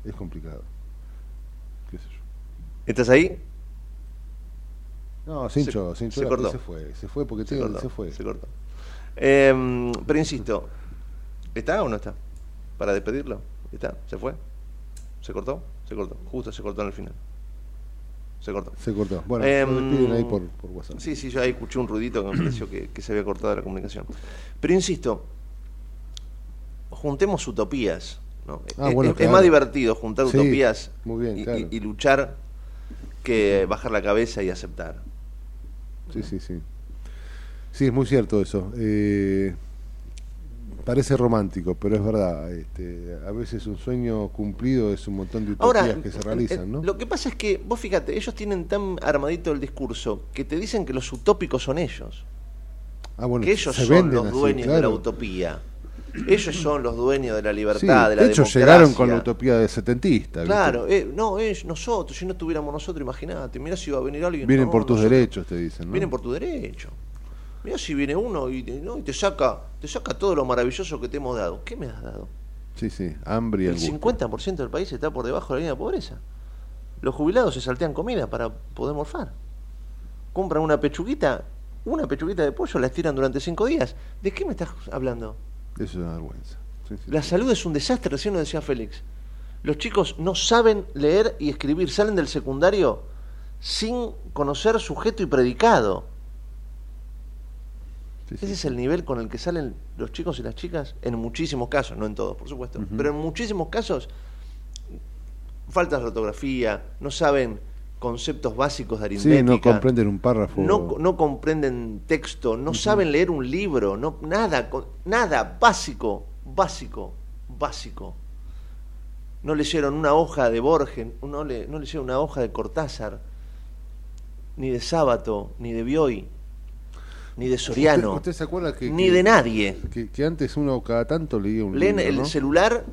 Es complicado. ¿Qué sé yo? ¿Estás ahí? No, Sincho, se, se, cortó. se fue, se fue porque se, cortó, se fue. Se cortó. Em, pero insisto, ¿está o no está? Para despedirlo, ¿está? ¿Se fue? ¿Se cortó? Se cortó, justo se cortó en el final. Se cortó. Se cortó. Bueno, eh, ahí por, WhatsApp. Sí, sí, yo ahí escuché un ruidito que me pareció que, se había cortado la comunicación. Pero insisto, juntemos utopías. ¿no? Ah, es, más divertido juntar utopías y, luchar que bajar la cabeza y aceptar. Sí, sí, sí. Sí, es muy cierto eso. Eh, parece romántico, pero es verdad. Este, a veces un sueño cumplido es un montón de utopías que se realizan, ¿no? Lo que pasa es que, vos fíjate, ellos tienen tan armadito el discurso que te dicen que los utópicos son ellos. Ah, bueno, que ellos son los dueños de la utopía. Ellos son los dueños de la libertad, de la de hecho, llegaron con la utopía de setentista. Claro, eh, no, es nosotros, si no tuviéramos nosotros, imagínate, mira si iba a venir alguien. Vienen por tus derechos, te dicen. Vienen por tu derecho. Mira si viene uno y, te saca te saca todo lo maravilloso que te hemos dado. ¿Qué me has dado? Sí, sí, hambre y El 50% del país está por debajo de la línea de pobreza. Los jubilados se saltean comida para poder morfar. Compran una pechuguita, una pechuguita de pollo, la estiran durante cinco días. ¿De qué me estás hablando? Eso es una vergüenza. La salud es un desastre, recién lo decía Félix. Los chicos no saben leer y escribir, salen del secundario sin conocer sujeto y predicado. Ese es el nivel con el que salen los chicos y las chicas en muchísimos casos, no en todos, por supuesto, pero en muchísimos casos falta de ortografía, no saben conceptos básicos de aritmética. Sí, no comprenden un párrafo. No, no comprenden texto, no saben leer un libro, no, nada, nada, básico, básico, básico. No leyeron una hoja de Borges, no, le, no leyeron una hoja de Cortázar, ni de Sábato, ni de Bioy ni de Soriano, ¿Usted, se acuerda que, ni de nadie. Que, antes uno cada tanto leía un Leen el celular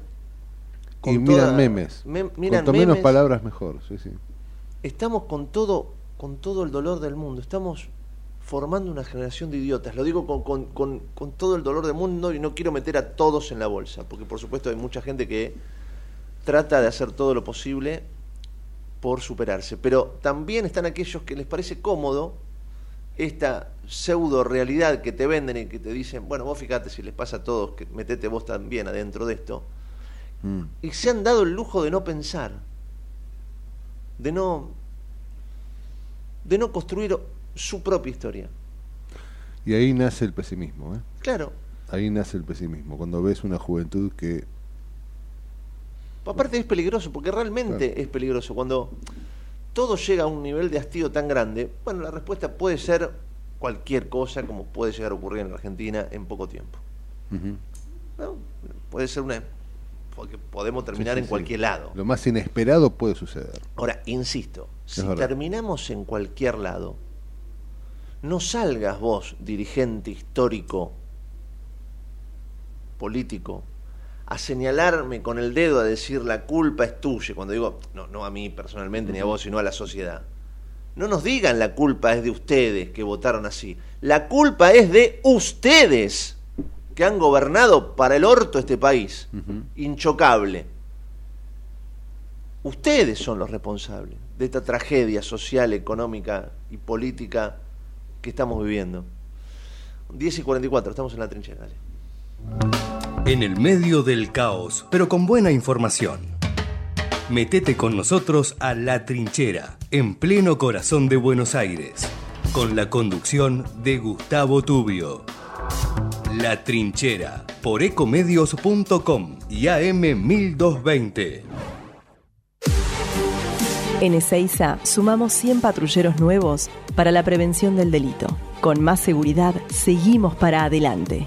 y miran memes. Cuanto menos palabras mejor. Estamos con todo, con todo el dolor del mundo. Estamos formando una generación de idiotas. Lo digo con, con, con, todo el dolor del mundo y no quiero meter a todos en la bolsa, porque por supuesto hay mucha gente que trata de hacer todo lo posible por superarse. Pero también están aquellos que les parece cómodo esta pseudo realidad que te venden y que te dicen, bueno, vos fíjate si les pasa a todos, que metete vos también adentro de esto. Mm. Y se han dado el lujo de no pensar, de no, de no construir su propia historia. Y ahí nace el pesimismo, ¿eh? Claro. Ahí nace el pesimismo, cuando ves una juventud que... Aparte es peligroso, porque realmente es peligroso. Cuando todo llega a un nivel de hastío tan grande, bueno, la respuesta puede ser cualquier cosa como puede llegar a ocurrir en Argentina en poco tiempo. Puede ser una... porque podemos terminar en cualquier lado. Lo más inesperado puede suceder. Ahora, insisto, si terminamos en cualquier lado, no salgas vos, dirigente histórico, político, a señalarme con el dedo, a decir la culpa es tuya, cuando digo, no, no a mí personalmente ni a vos, sino a la sociedad. No nos digan la culpa es de ustedes que votaron así. La culpa es de ustedes que han gobernado para el orto este país, inchocable. Ustedes son los responsables de esta tragedia social, económica y política que estamos viviendo. 10 y 44, estamos en la trinchera. Dale. En el medio del caos, pero con buena información. Metete con nosotros a La Trinchera, en pleno corazón de Buenos Aires, con la conducción de Gustavo Tubio. La Trinchera, por ecomedios.com y AM 1220. En Ezeiza sumamos 100 patrulleros nuevos para la prevención del delito. Con más seguridad, seguimos para adelante.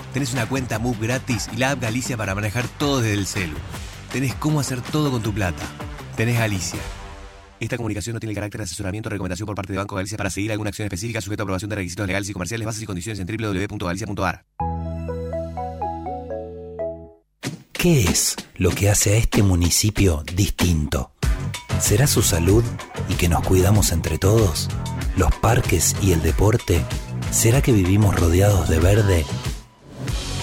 Tenés una cuenta MUB gratis y la app Galicia para manejar todo desde el celu. Tenés cómo hacer todo con tu plata. Tenés Galicia. Esta comunicación no tiene el carácter de asesoramiento o recomendación por parte de Banco Galicia para seguir alguna acción específica sujeta a aprobación de requisitos legales y comerciales, bases y condiciones en www.galicia.ar. ¿Qué es lo que hace a este municipio distinto? ¿Será su salud y que nos cuidamos entre todos? ¿Los parques y el deporte? ¿Será que vivimos rodeados de verde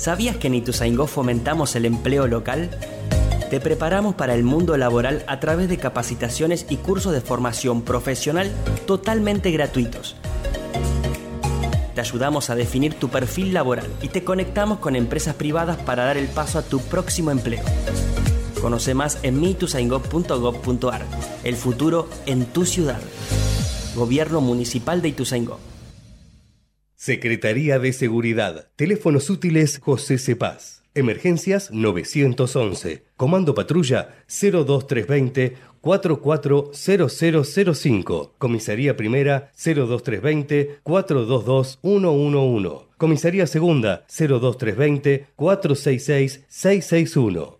¿Sabías que en Ituzaingó fomentamos el empleo local? Te preparamos para el mundo laboral a través de capacitaciones y cursos de formación profesional totalmente gratuitos te ayudamos a definir tu perfil laboral y te conectamos con empresas privadas para dar el paso a tu próximo empleo. Conoce más en mitusaingó.gov.ar. El futuro en tu ciudad. Gobierno Municipal de Ituzaingó. Secretaría de Seguridad. Teléfonos útiles José Cepaz. Emergencias 911. Comando Patrulla 02320 440005. Comisaría Primera 02320 422 111. Comisaría Segunda 02320 466 661.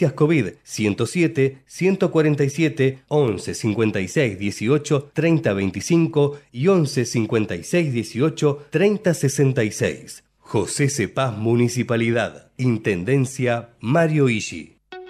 Emergencias COVID 107 147 11 56 18 30 25 y 11 56 18 30 66. José Cepaz Municipalidad. Intendencia Mario Ishi.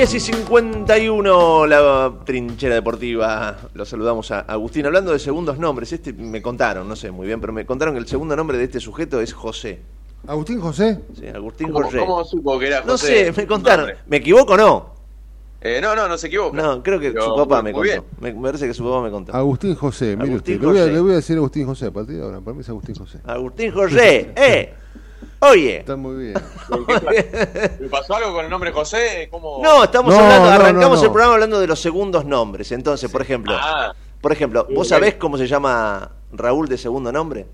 10 y 51, la trinchera deportiva. Lo saludamos a Agustín. Hablando de segundos nombres, este me contaron, no sé muy bien, pero me contaron que el segundo nombre de este sujeto es José. ¿Agustín José? Sí, Agustín ¿Cómo, José. ¿Cómo supo que era José? No sé, me contaron. ¿Me equivoco o no? Eh, no, no, no se equivoca. No, creo que Pero su papá me contó. Me, me parece que su papá me contó. Agustín José, mire Agustín usted. Le voy, a, le voy a decir Agustín José a partir de ahora. Para mí es Agustín José. Agustín José, ¡eh! Oye. Está muy bien. ¿Le pasó algo con el nombre José? ¿Cómo? No, estamos No, hablando, no, arrancamos no, no. el programa hablando de los segundos nombres. Entonces, por ejemplo, Ah, por ejemplo, ¿vos sabés cómo se llama Raúl de segundo nombre?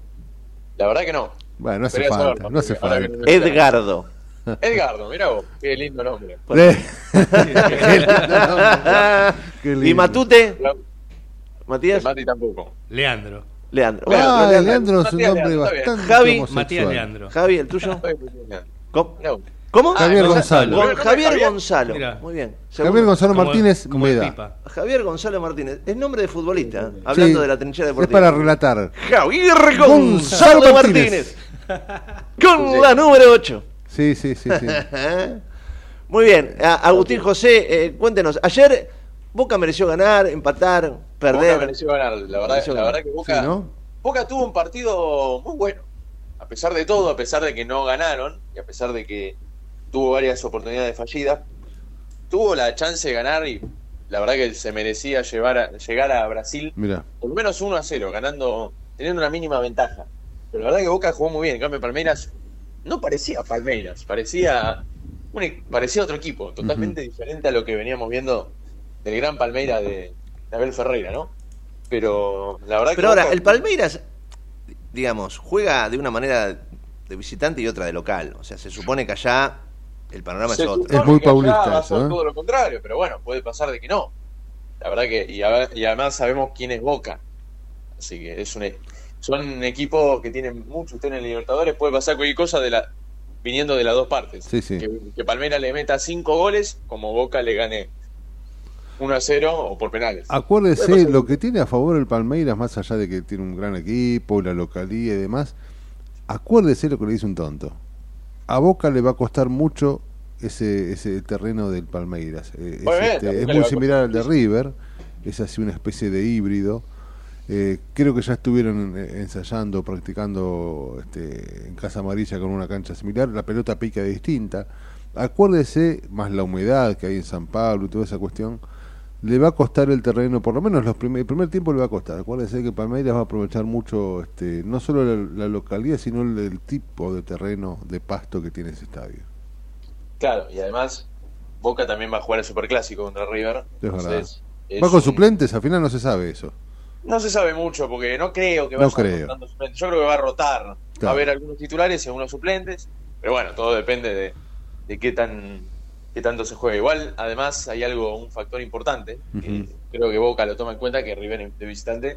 la verdad que no. Bueno, no hace falta. saberlo, No hace falta. que- Edgardo. Edgardo, mira vos, qué lindo nombre. Qué lindo. ¿Y Matute? Matías. Mati tampoco. Leandro. Leandro. Ah, Bueno, Leandro es un Matías nombre Leandro, bastante Javi. Matías Leandro. Javi, ¿el tuyo? ¿Cómo? Javier Gonzalo. Javier Javier. Gonzalo. Mirá. Muy bien. Javier. Gonzalo Martínez como Meda. Javier Gonzalo Martínez. Es nombre de futbolista. Hablando de la trinchera Es deportiva. para relatar. Javier Gonzalo Gonzalo Martínez. Martínez. Con la número 8. Sí, sí, sí, sí. Muy bien. Agustín José, eh, cuéntenos. Ayer Boca mereció ganar, empatar, Boca perder. mereció ganar. La verdad, Mereció la ganar. verdad que Boca, Sí, ¿no? Boca tuvo un partido muy bueno. A pesar de todo, a pesar de que no ganaron y a pesar de que tuvo varias oportunidades fallidas, tuvo la chance de ganar y la verdad que se merecía llevar a- llegar a Brasil Mira. por lo menos 1 a 0, ganando, teniendo una mínima ventaja. Pero la verdad que Boca jugó muy bien. En cambio, Palmeiras no parecía Palmeiras, parecía, un e- parecía otro equipo, totalmente diferente a lo que veníamos viendo del gran Palmeiras de, de Abel Ferreira, ¿no? Pero la verdad que. Pero ahora, Boca- el Palmeiras, digamos, juega de una manera de visitante y otra de local. O sea, se supone que allá el panorama se es otro. Es muy que allá paulista eso, ¿eh? todo lo contrario, pero bueno, puede pasar de que no. La verdad que. Y, a- y además sabemos quién es Boca. Así que es un. e- Son equipos que tienen mucho usted en el Libertadores. Puede pasar cualquier cosa de la viniendo de las dos partes. Sí, sí. Que, que Palmeiras le meta cinco goles, como Boca le gane 1 a 0 o por penales. Acuérdese, lo que tiene a favor el Palmeiras, más allá de que tiene un gran equipo, la localía y demás, acuérdese lo que le dice un tonto. A Boca le va a costar mucho ese, ese terreno del Palmeiras. Eh, es, este, es muy similar al de River, es así una especie de híbrido. Eh, creo que ya estuvieron eh, ensayando, practicando este, en Casa Amarilla con una cancha similar. La pelota pica distinta. Acuérdese, más la humedad que hay en San Pablo y toda esa cuestión, le va a costar el terreno, por lo menos los primer, el primer tiempo le va a costar. Acuérdese que Palmeiras va a aprovechar mucho, este, no solo la, la localidad, sino el, el tipo de terreno, de pasto que tiene ese estadio. Claro, y además Boca también va a jugar el Superclásico contra River. Es verdad. Entonces, es ¿Va con un- suplentes? Al final no se sabe eso. No se sabe mucho porque no creo que No vaya creo. rotando suplentes. Yo creo que va a rotar. Va a haber algunos titulares y algunos suplentes. Pero bueno, todo depende de, de qué tan qué tanto se juega. Igual, además, hay algo, un factor importante. que creo que Boca lo toma en cuenta que River de visitante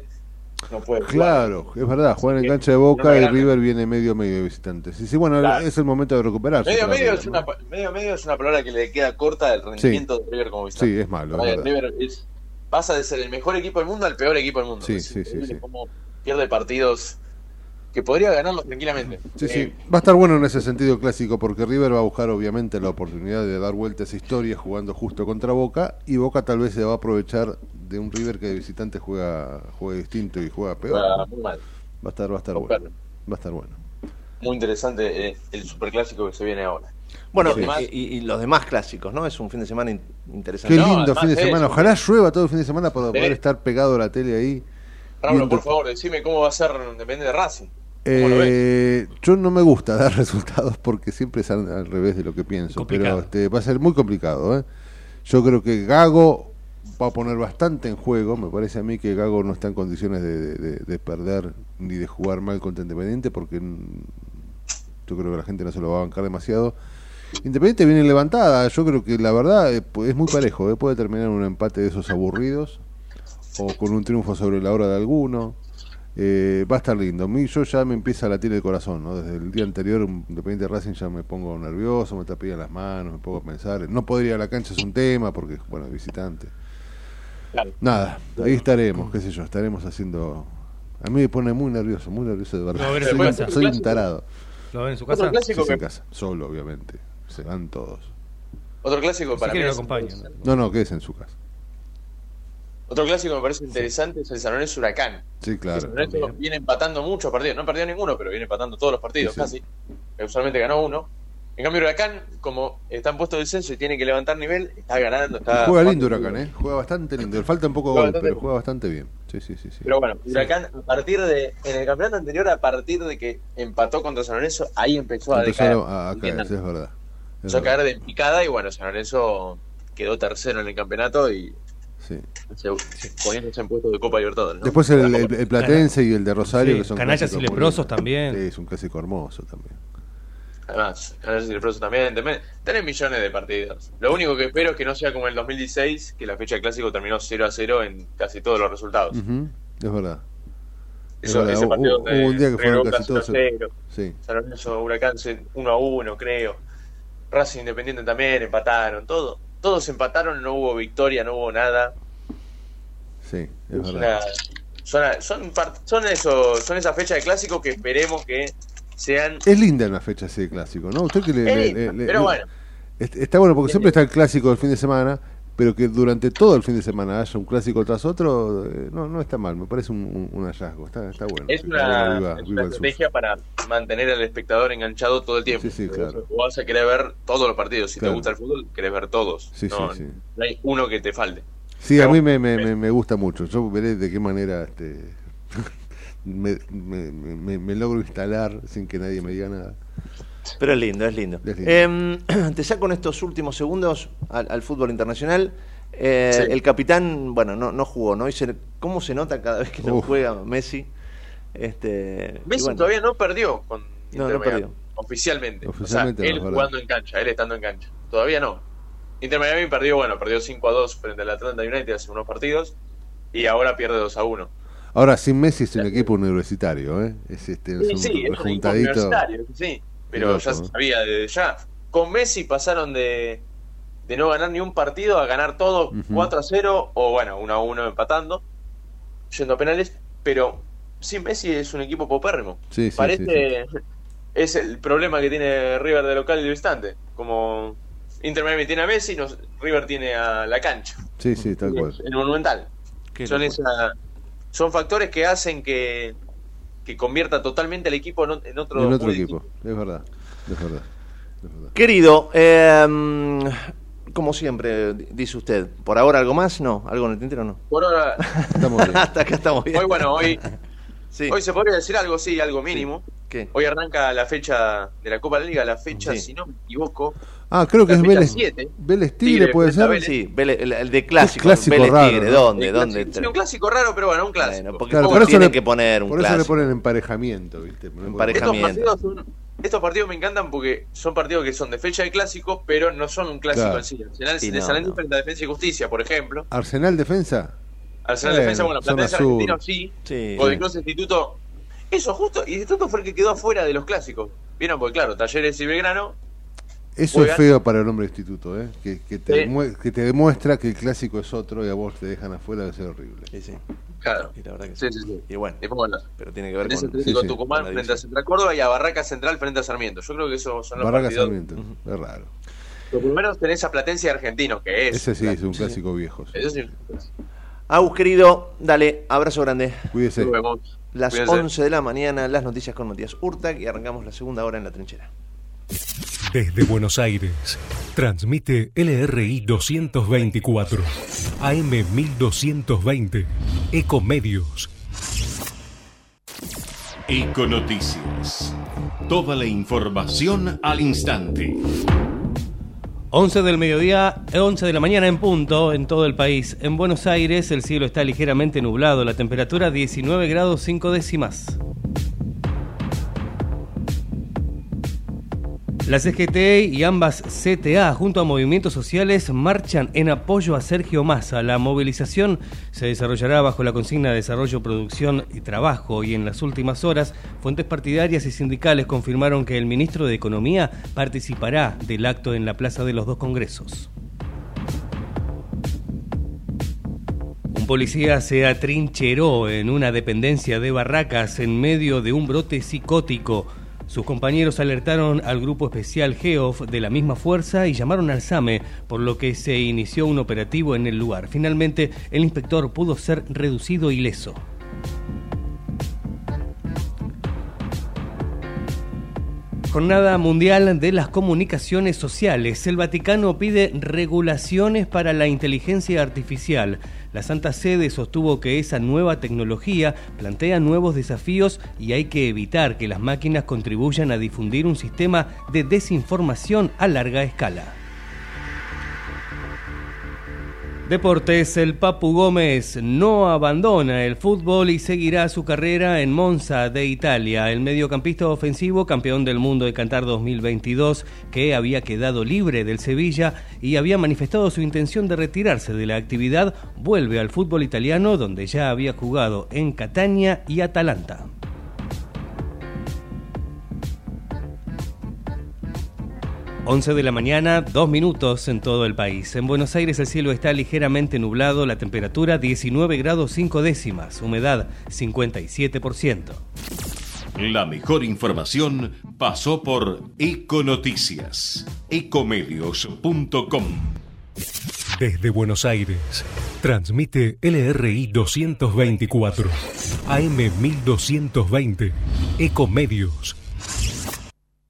no puede jugar. Claro, es verdad, juegan en Que cancha de no Boca me y. River viene medio medio de visitante. Sí, sí, bueno, Claro. es el momento de recuperarse. Medio medio, River, es ¿no? una, pa- medio medio es una palabra que le queda corta del rendimiento de River como visitante. Sí, es malo, Vaya. River es- pasa de ser el mejor equipo del mundo al peor equipo del mundo. Sí, Es sí, sí, sí. cómo pierde partidos que podría ganarlos tranquilamente. Sí, Eh, sí. Va a estar bueno en ese sentido clásico porque River va a buscar obviamente la oportunidad de dar vuelta a esa historia jugando justo contra Boca y Boca tal vez se va a aprovechar de un River que de visitante juega juega distinto y juega peor. juega muy mal. Va a estar va a estar bueno. Va a estar bueno. Muy interesante eh, el superclásico que se viene ahora. Bueno, Sí. y, los demás clásicos, ¿no? Es un fin de semana in- interesante. Qué No, lindo además fin de semana. eso- Ojalá llueva todo el fin de semana para poder Sí. estar pegado a la tele ahí. Raúl, viendo- por favor, decime cómo va a ser, depende de Racing. Eh, yo no me gusta dar resultados porque siempre es al, revés de lo que pienso, Complicado. pero este, va a ser muy complicado. ¿eh? Yo creo que Gago va a poner bastante en juego. Me parece a mí que Gago no está en condiciones de, de- de- de perder ni de jugar mal contra Independiente porque yo creo que la gente no se lo va a bancar demasiado. Independiente viene levantada. Yo creo que la verdad eh, es muy parejo. ¿eh? Puede terminar en un empate de esos aburridos o con un triunfo sobre la hora de alguno. Eh, va a estar lindo. A mí yo ya me empieza a latir el corazón, ¿no? Desde el día anterior, Independiente Racing ya me pongo nervioso, me tapillan las manos, me pongo a pensar. No podría ir a la cancha es un tema porque, bueno, visitante. Claro. Nada, ahí estaremos, qué sé yo, estaremos haciendo... A mí me pone muy nervioso, muy nervioso de verdad. su Soy, un tarado. ¿Lo ven en su Otro casa? clásico Sí, en casa, solo obviamente. Se van todos. Otro clásico Si para mí. No, no, quédese en su casa. Otro clásico que me parece interesante es el San Lorenzo Huracán. Sí, El claro. San Lorenzo también. viene empatando muchos partidos, no perdió ninguno, pero viene empatando todos los partidos Sí, sí. casi. Usualmente ganó uno. En cambio, Huracán, como está en puesto de descenso y tiene que levantar nivel, está ganando. Está Juega lindo Huracán. ¿eh? Juega bastante lindo. Le falta un poco Juega gol, pero bien. juega bastante bien. Sí, sí, sí. sí. Pero bueno, Huracán, a partir de. En el campeonato anterior, a partir de que empató contra San Lorenzo, ahí empezó a decaer. Empezaron a, a caer, sí, es verdad. Empezó a caer de picada y bueno, San Lorenzo quedó tercero en el campeonato y Sí. se, poniéndose en puestos de Copa Libertadores. ¿no? Después el, el- el Platense y el de Rosario, Sí, que son Canallas y Leprosos también. Sí, es un clásico hermoso también. Además, Canales y Leproso también. Tenés millones de partidos. Lo único que espero es que no sea como el 2016, que la fecha de clásico terminó 0 a 0 en casi todos los resultados. Ujú, Es verdad. Es Eso, verdad, ese hubo- partido hubo un día que fueron casi 0 todos. a 0, Sí. San Lorenzo Huracán 1 a 1, creo. Racing Independiente también empataron, todo. Todos empataron, no hubo victoria, no hubo nada. Sí, es verdad. son, son, son, eso, son esa fecha de clásico que esperemos que sean. Es linda una fecha así de clásico, ¿no? Usted que le, pero bueno. Está bueno porque siempre está el clásico del fin de semana, pero que durante todo el fin de semana haya un clásico tras otro, eh, no, no está mal, me parece un, hallazgo, está, está bueno. Es una, estrategia para mantener al espectador enganchado todo el tiempo. Sí, sí, claro. vas a querer ver todos los partidos, si te gusta el fútbol, querés ver todos. Sí, no, hay uno que te falte. Sí, a mí me, me, me, gusta mucho, yo veré de qué manera este, me, me logro instalar sin que nadie me diga nada. Pero es lindo, es lindo. Em, te saco en estos últimos segundos al, fútbol internacional. Eh, el capitán, bueno, no, no jugó, ¿no? Y ¿Cómo se nota cada vez que no juega Messi? Este, Messi todavía no perdió con no, no perdió. Oficialmente. o sea, él jugando en cancha, él estando en cancha. Todavía no. Inter Miami perdió, bueno, perdió 5 a 2 frente al Atlanta United hace unos partidos y ahora pierde 2 a 1. Ahora, sin Messi es un equipo universitario, ¿eh? Es, este, es un, sí, es un equipo universitario, sí pero ya se sabía desde ya. Con Messi pasaron de, de no ganar ni un partido a ganar todo 4 a 0 o bueno, 1 a 1 empatando, yendo a penales, pero sin Messi es un equipo popérrimo. Parece es el problema que tiene River de local y de distante, como Inter Miami tiene a Messi, River tiene a la cancha. Sí, sí, tal cual. El Monumental. Son esa, son factores que hacen que que convierta totalmente el equipo en, otro, en otro equipo. Es verdad, es verdad. Querido, em, como siempre, dice usted, ¿por ahora algo más? No, ¿algo en el tintero no? Por ahora. estamos bien. Hasta acá estamos bien. Hoy, bueno, hoy, hoy se podría decir algo, sí, algo mínimo. ¿Qué? Hoy arranca la fecha de la Copa de la Liga, la fecha, si no me equivoco. Ah, creo que es Vélez, Vélez Tigre, puede ser. Sí, el, de clásico. clásico Vélez raro, Tigre, ¿dónde? ¿dónde? Sí, un clásico raro, pero bueno, un clásico. porque claro, por eso tienen que poner un Por eso le ponen emparejamiento, ¿viste? Emparejamiento. Estos partidos, estos partidos, me encantan porque son partidos que son de fecha de clásico, pero no son un clásico en sí. Arsenal, sí, no, no. frente a Defensa y Justicia, por ejemplo. ¿Arsenal Defensa? Arsenal Defensa, bueno, Platense Argentino sí. sí. O de Cruz Instituto eso, justo, y Instituto fue el que quedó afuera de los clásicos. Vieron, porque claro, Talleres y Belgrano. Eso es feo para el hombre instituto, ¿eh? que, te que te demuestra que el clásico es otro y a vos te dejan afuera, debe ser horrible. Sí, sí. Claro. Y la verdad que sí, sí, sí. Y bueno, pero tiene que ver con Atlético Tucumán frente a Central Córdoba y a Barraca Central frente a Sarmiento. Yo creo que eso son los Barraca partidos. Sarmiento, es raro. Lo primero tenés a Platense Argentino, que es. Ese sí, es un clásico viejo. Ese sí. Agus, querido, dale, abrazo grande. Cuídese. Nos vemos las 11 de la mañana, las noticias con Matías Urtag y arrancamos la segunda hora en la trinchera. Desde Buenos Aires, transmite LRI 224, AM 1220, Ecomedios. Econoticias. Toda la información al instante. 11 del mediodía, 11 de la mañana en punto en todo el país. En Buenos Aires el cielo está ligeramente nublado, la temperatura 19 grados 5 décimas. La CGT y ambas CTA, junto a movimientos sociales, marchan en apoyo a Sergio Massa. La movilización se desarrollará bajo la consigna de desarrollo, producción y trabajo y en las últimas horas, fuentes partidarias y sindicales confirmaron que el ministro de Economía participará del acto en la Plaza de los Dos Congresos. Un policía se atrincheró en una dependencia de Barracas en medio de un brote psicótico. Sus compañeros alertaron al grupo especial GEOF de la misma fuerza y llamaron al SAME, por lo que se inició un operativo en el lugar. Finalmente, el inspector pudo ser reducido ileso. Jornada Mundial de las Comunicaciones Sociales. El Vaticano pide regulaciones para la inteligencia artificial. La Santa Sede sostuvo que esa nueva tecnología plantea nuevos desafíos y hay que evitar que las máquinas contribuyan a difundir un sistema de desinformación a larga escala. Deportes, el Papu Gómez no abandona el fútbol y seguirá su carrera en Monza de Italia. El mediocampista ofensivo, campeón del mundo de Cantar 2022, que había quedado libre del Sevilla y había manifestado su intención de retirarse de la actividad, vuelve al fútbol italiano donde ya había jugado en Catania y Atalanta. 11 de la mañana, dos minutos en todo el país. En Buenos Aires el cielo está ligeramente nublado, la temperatura 19 grados 5 décimas, humedad 57%. La mejor información pasó por Econoticias, ecomedios.com. Desde Buenos Aires, transmite LRI 224, AM 1220, Ecomedios.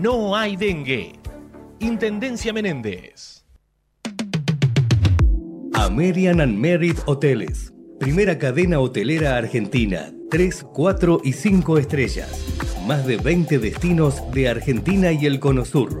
no hay dengue. Intendencia Menéndez. American and Merit Hoteles. Primera cadena hotelera argentina. 3, 4 y 5 estrellas. Más de 20 destinos de Argentina y el Cono Sur.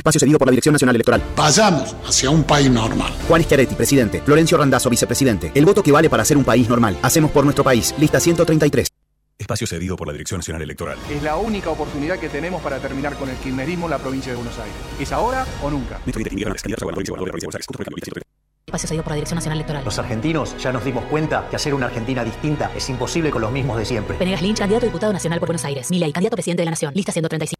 Espacio cedido por la Dirección Nacional Electoral. Vayamos hacia un país normal. Juan Schiaretti, presidente. Florencio Randazzo, vicepresidente. El voto que vale para ser un país normal. Hacemos por nuestro país. Lista 133. Espacio cedido por la Dirección Nacional Electoral. Es la única oportunidad que tenemos para terminar con el kirchnerismo en la provincia de Buenos Aires. ¿Es ahora o nunca? Espacio cedido por la Dirección Nacional Electoral. Los argentinos ya nos dimos cuenta que hacer una Argentina distinta es imposible con los mismos de siempre. Venegas Lynch, candidato a diputado nacional por Buenos Aires. Milei, candidato a presidente de la Nación. Lista 135.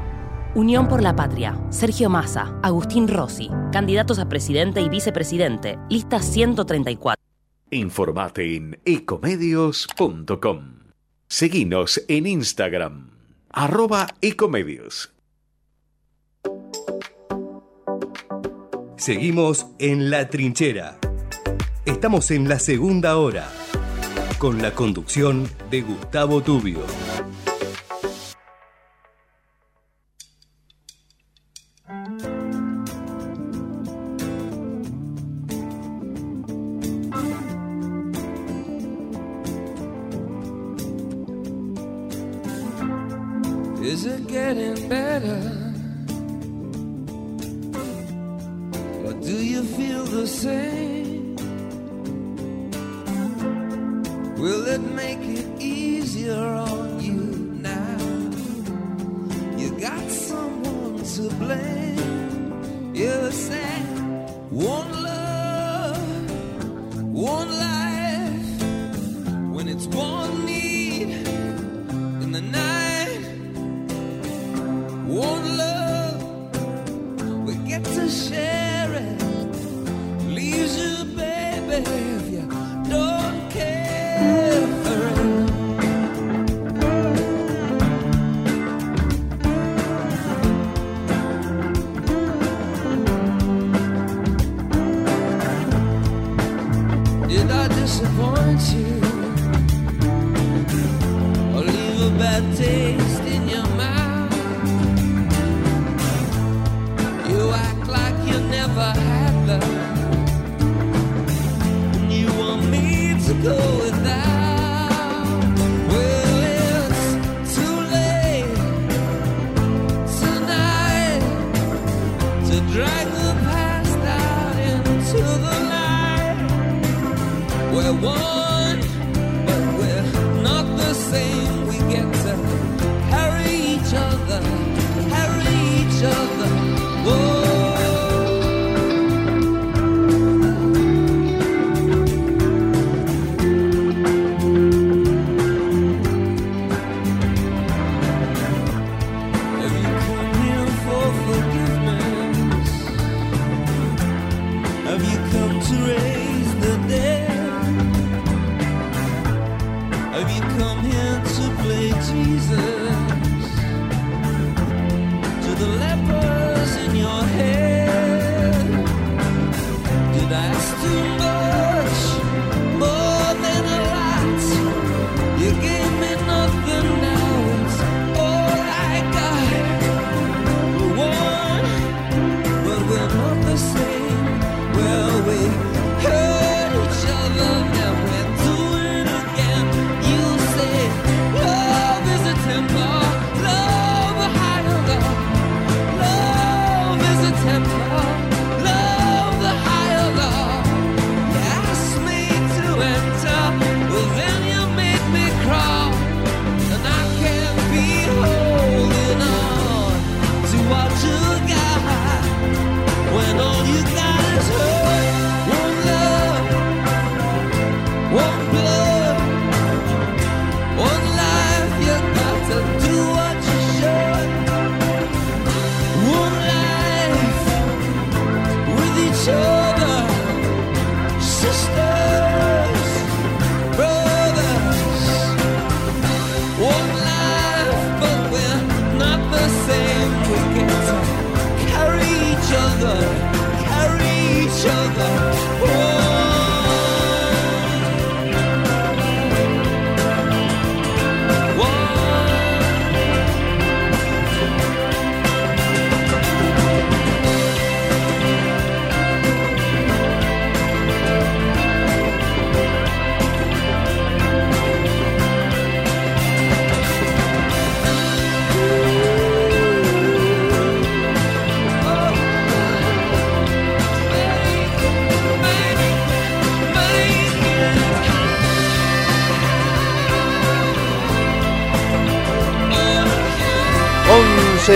Unión por la Patria. Sergio Massa, Agustín Rossi, candidatos a presidente y vicepresidente. Lista 134. Informate en ecomedios.com. Seguinos en Instagram, arroba ecomedios. Seguimos en La Trinchera. Estamos en la segunda hora, con la conducción de Gustavo Tubio.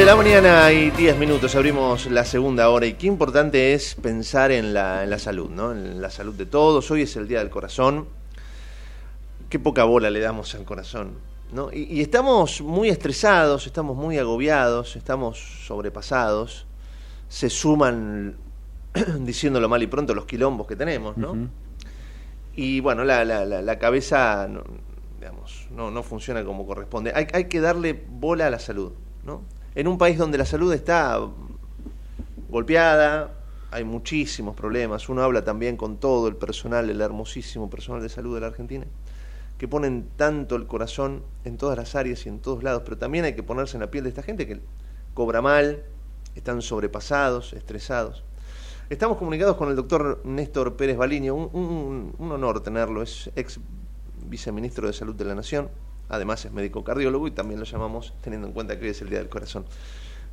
De la mañana y 10 minutos, abrimos la segunda hora y qué importante es pensar en la, en la salud, ¿no? En la salud de todos. Hoy es el Día del Corazón. Qué poca bola le damos al corazón, ¿no? Y, y estamos muy estresados, estamos muy agobiados, estamos sobrepasados. Se suman, diciéndolo mal y pronto, los quilombos que tenemos, ¿no? Y bueno, la, la, cabeza no, digamos, no, no funciona como corresponde. Hay, hay que darle bola a la salud, ¿no? En un país donde la salud está golpeada, hay muchísimos problemas. Uno habla también con todo el personal, el hermosísimo personal de salud de la Argentina, que ponen tanto el corazón en todas las áreas y en todos lados, pero también hay que ponerse en la piel de esta gente que cobra mal, están sobrepasados, estresados. Estamos comunicados con el doctor Néstor Pérez Baliño, un, un, un honor tenerlo, es ex viceministro de Salud de la Nación, además es médico cardiólogo y también lo llamamos teniendo en cuenta que hoy es el Día del Corazón.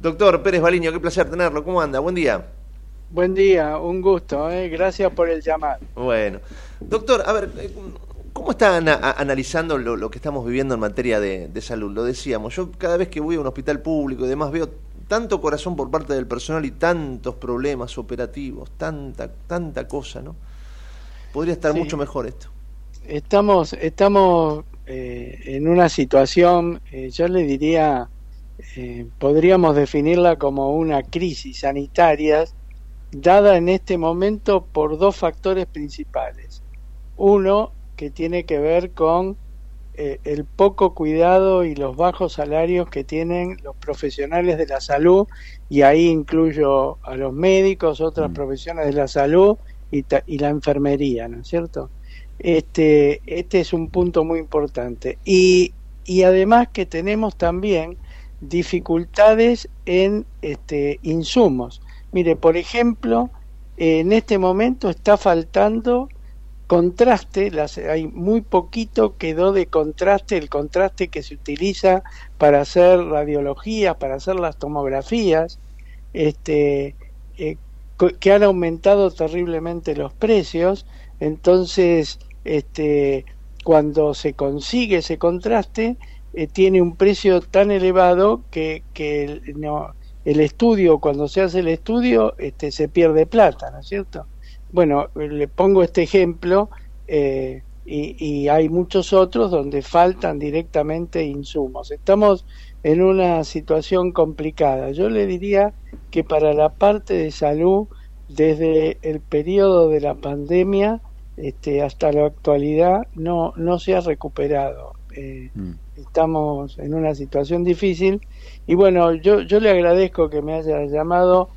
Doctor Pérez Baliño, qué placer tenerlo, ¿cómo anda? Buen día. Buen día, un gusto, ¿eh? gracias por el llamado. Bueno, doctor, a ver, eh, ¿cómo están analizando lo, lo que estamos viviendo en materia de, de salud? Lo decíamos, yo cada vez que voy a un hospital público y demás veo tanto corazón por parte del personal y tantos problemas operativos, tanta, tanta cosa, ¿no? Podría estar Sí. mucho mejor esto. Estamos, estamos eh, en una situación, eh, yo le diría, eh, podríamos definirla como una crisis sanitaria dada en este momento por dos factores principales. Uno que tiene que ver con eh, el poco cuidado y los bajos salarios que tienen los profesionales de la salud, y ahí incluyo a los médicos, otras profesiones de la salud y, ta- y la enfermería, ¿no es cierto? Este, este es un punto muy importante. Y, y además que tenemos también dificultades en este, insumos. Mire, por ejemplo, en este momento está faltando contraste, las, hay muy poquito quedó de contraste, el contraste que se utiliza para hacer radiologías, para hacer las tomografías, este, eh, que han aumentado terriblemente los precios, entonces este, cuando se consigue ese contraste, eh, tiene un precio tan elevado que, que el, estudio, cuando se hace el estudio, este, se pierde plata, ¿no es cierto? Bueno, le pongo este ejemplo eh, y, y hay muchos otros donde faltan directamente insumos. Estamos en una situación complicada. Yo le diría que para la parte de salud, desde el periodo de la pandemia este, hasta la actualidad, no, no se ha recuperado. Eh, Estamos en una situación difícil y bueno, yo, yo le agradezco que me haya llamado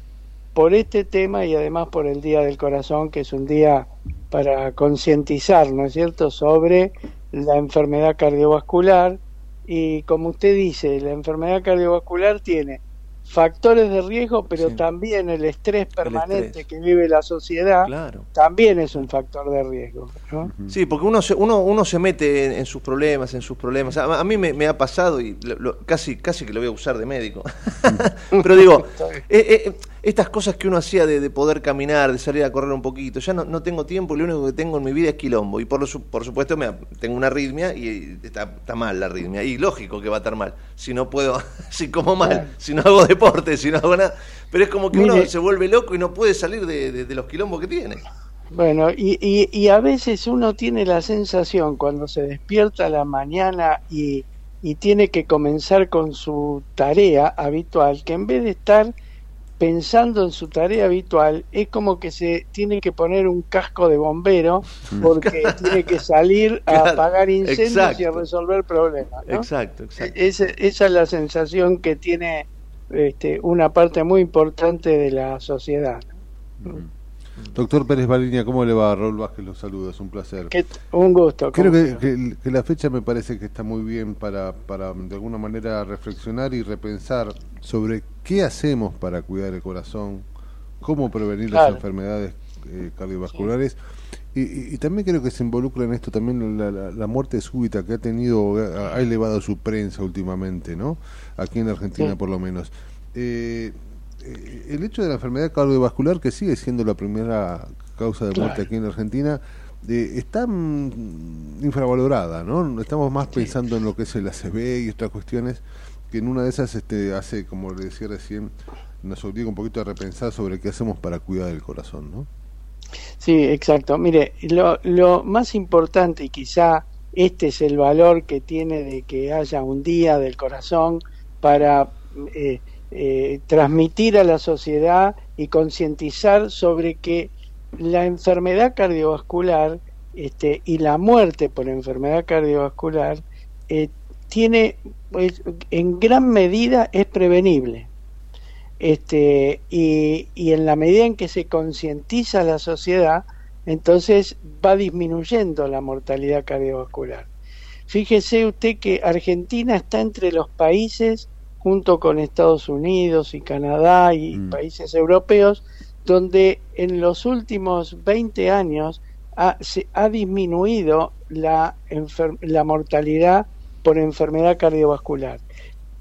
por este tema y además por el Día del Corazón, que es un día para concientizar, ¿no es cierto?, sobre la enfermedad cardiovascular. Y como usted dice, la enfermedad cardiovascular tiene factores de riesgo, pero también el estrés permanente que vive la sociedad también es un factor de riesgo. ¿no? Sí, porque uno se, uno, uno se mete en, en sus problemas, en sus problemas. A, a mí me, me ha pasado y lo- lo- casi, casi que lo voy a usar de médico. Pero digo, eh, eh, estas cosas que uno hacía de, de poder caminar, de salir a correr un poquito, ya no, no tengo tiempo, lo único que tengo en mi vida es quilombo. Y por, lo su- por supuesto me, tengo una arritmia y está, está mal la arritmia. Y lógico que va a estar mal. Si no puedo, si como mal, si no hago deporte, si no hago nada. Pero es como que uno se vuelve loco y no puede salir de, de- de los quilombos que tiene. Bueno, y, y, y a veces uno tiene la sensación cuando se despierta a la mañana y, y tiene que comenzar con su tarea habitual, que en vez de estar pensando en su tarea habitual, es como que se tiene que poner un casco de bombero porque tiene que salir a Claro, apagar incendios y a resolver problemas. ¿no? Exacto, exacto. Esa, esa es la sensación que tiene este, una parte muy importante de la sociedad. Doctor Pérez Baliña, ¿cómo le va? Raúl Vázquez los saluda, es un placer. Un gusto. Creo ¿cómo que, se que- que la fecha me parece que está muy bien para, para de alguna manera reflexionar y repensar sobre qué hacemos para cuidar el corazón, cómo prevenir las enfermedades eh, cardiovasculares y, y- y también creo que se involucra en esto también la, la- la muerte súbita que ha tenido, ha, ha elevado su prensa últimamente, ¿no? Aquí en Argentina Sí. por lo menos. Eh, el hecho de la enfermedad cardiovascular, que sigue siendo la primera causa de muerte Claro. aquí en Argentina, eh, está mm, infravalorada, ¿no? Estamos más pensando en lo que es el ACV y otras cuestiones que en una de esas este, hace, como le decía recién, nos obliga un poquito a repensar sobre qué hacemos para cuidar el corazón, ¿no? Sí, exacto. Mire, lo, lo más importante y quizá este es el valor que tiene de que haya un día del corazón para eh, eh, transmitir a la sociedad y concientizar sobre que la enfermedad cardiovascular este, y la muerte por enfermedad cardiovascular eh, tiene pues, en gran medida es prevenible. Este y, y en la medida en que se concientiza la sociedad entonces va disminuyendo la mortalidad cardiovascular. Fíjese usted que Argentina está entre los países junto con Estados Unidos y Canadá y países europeos donde en los últimos 20 años ha, se ha disminuido la, la mortalidad por enfermedad cardiovascular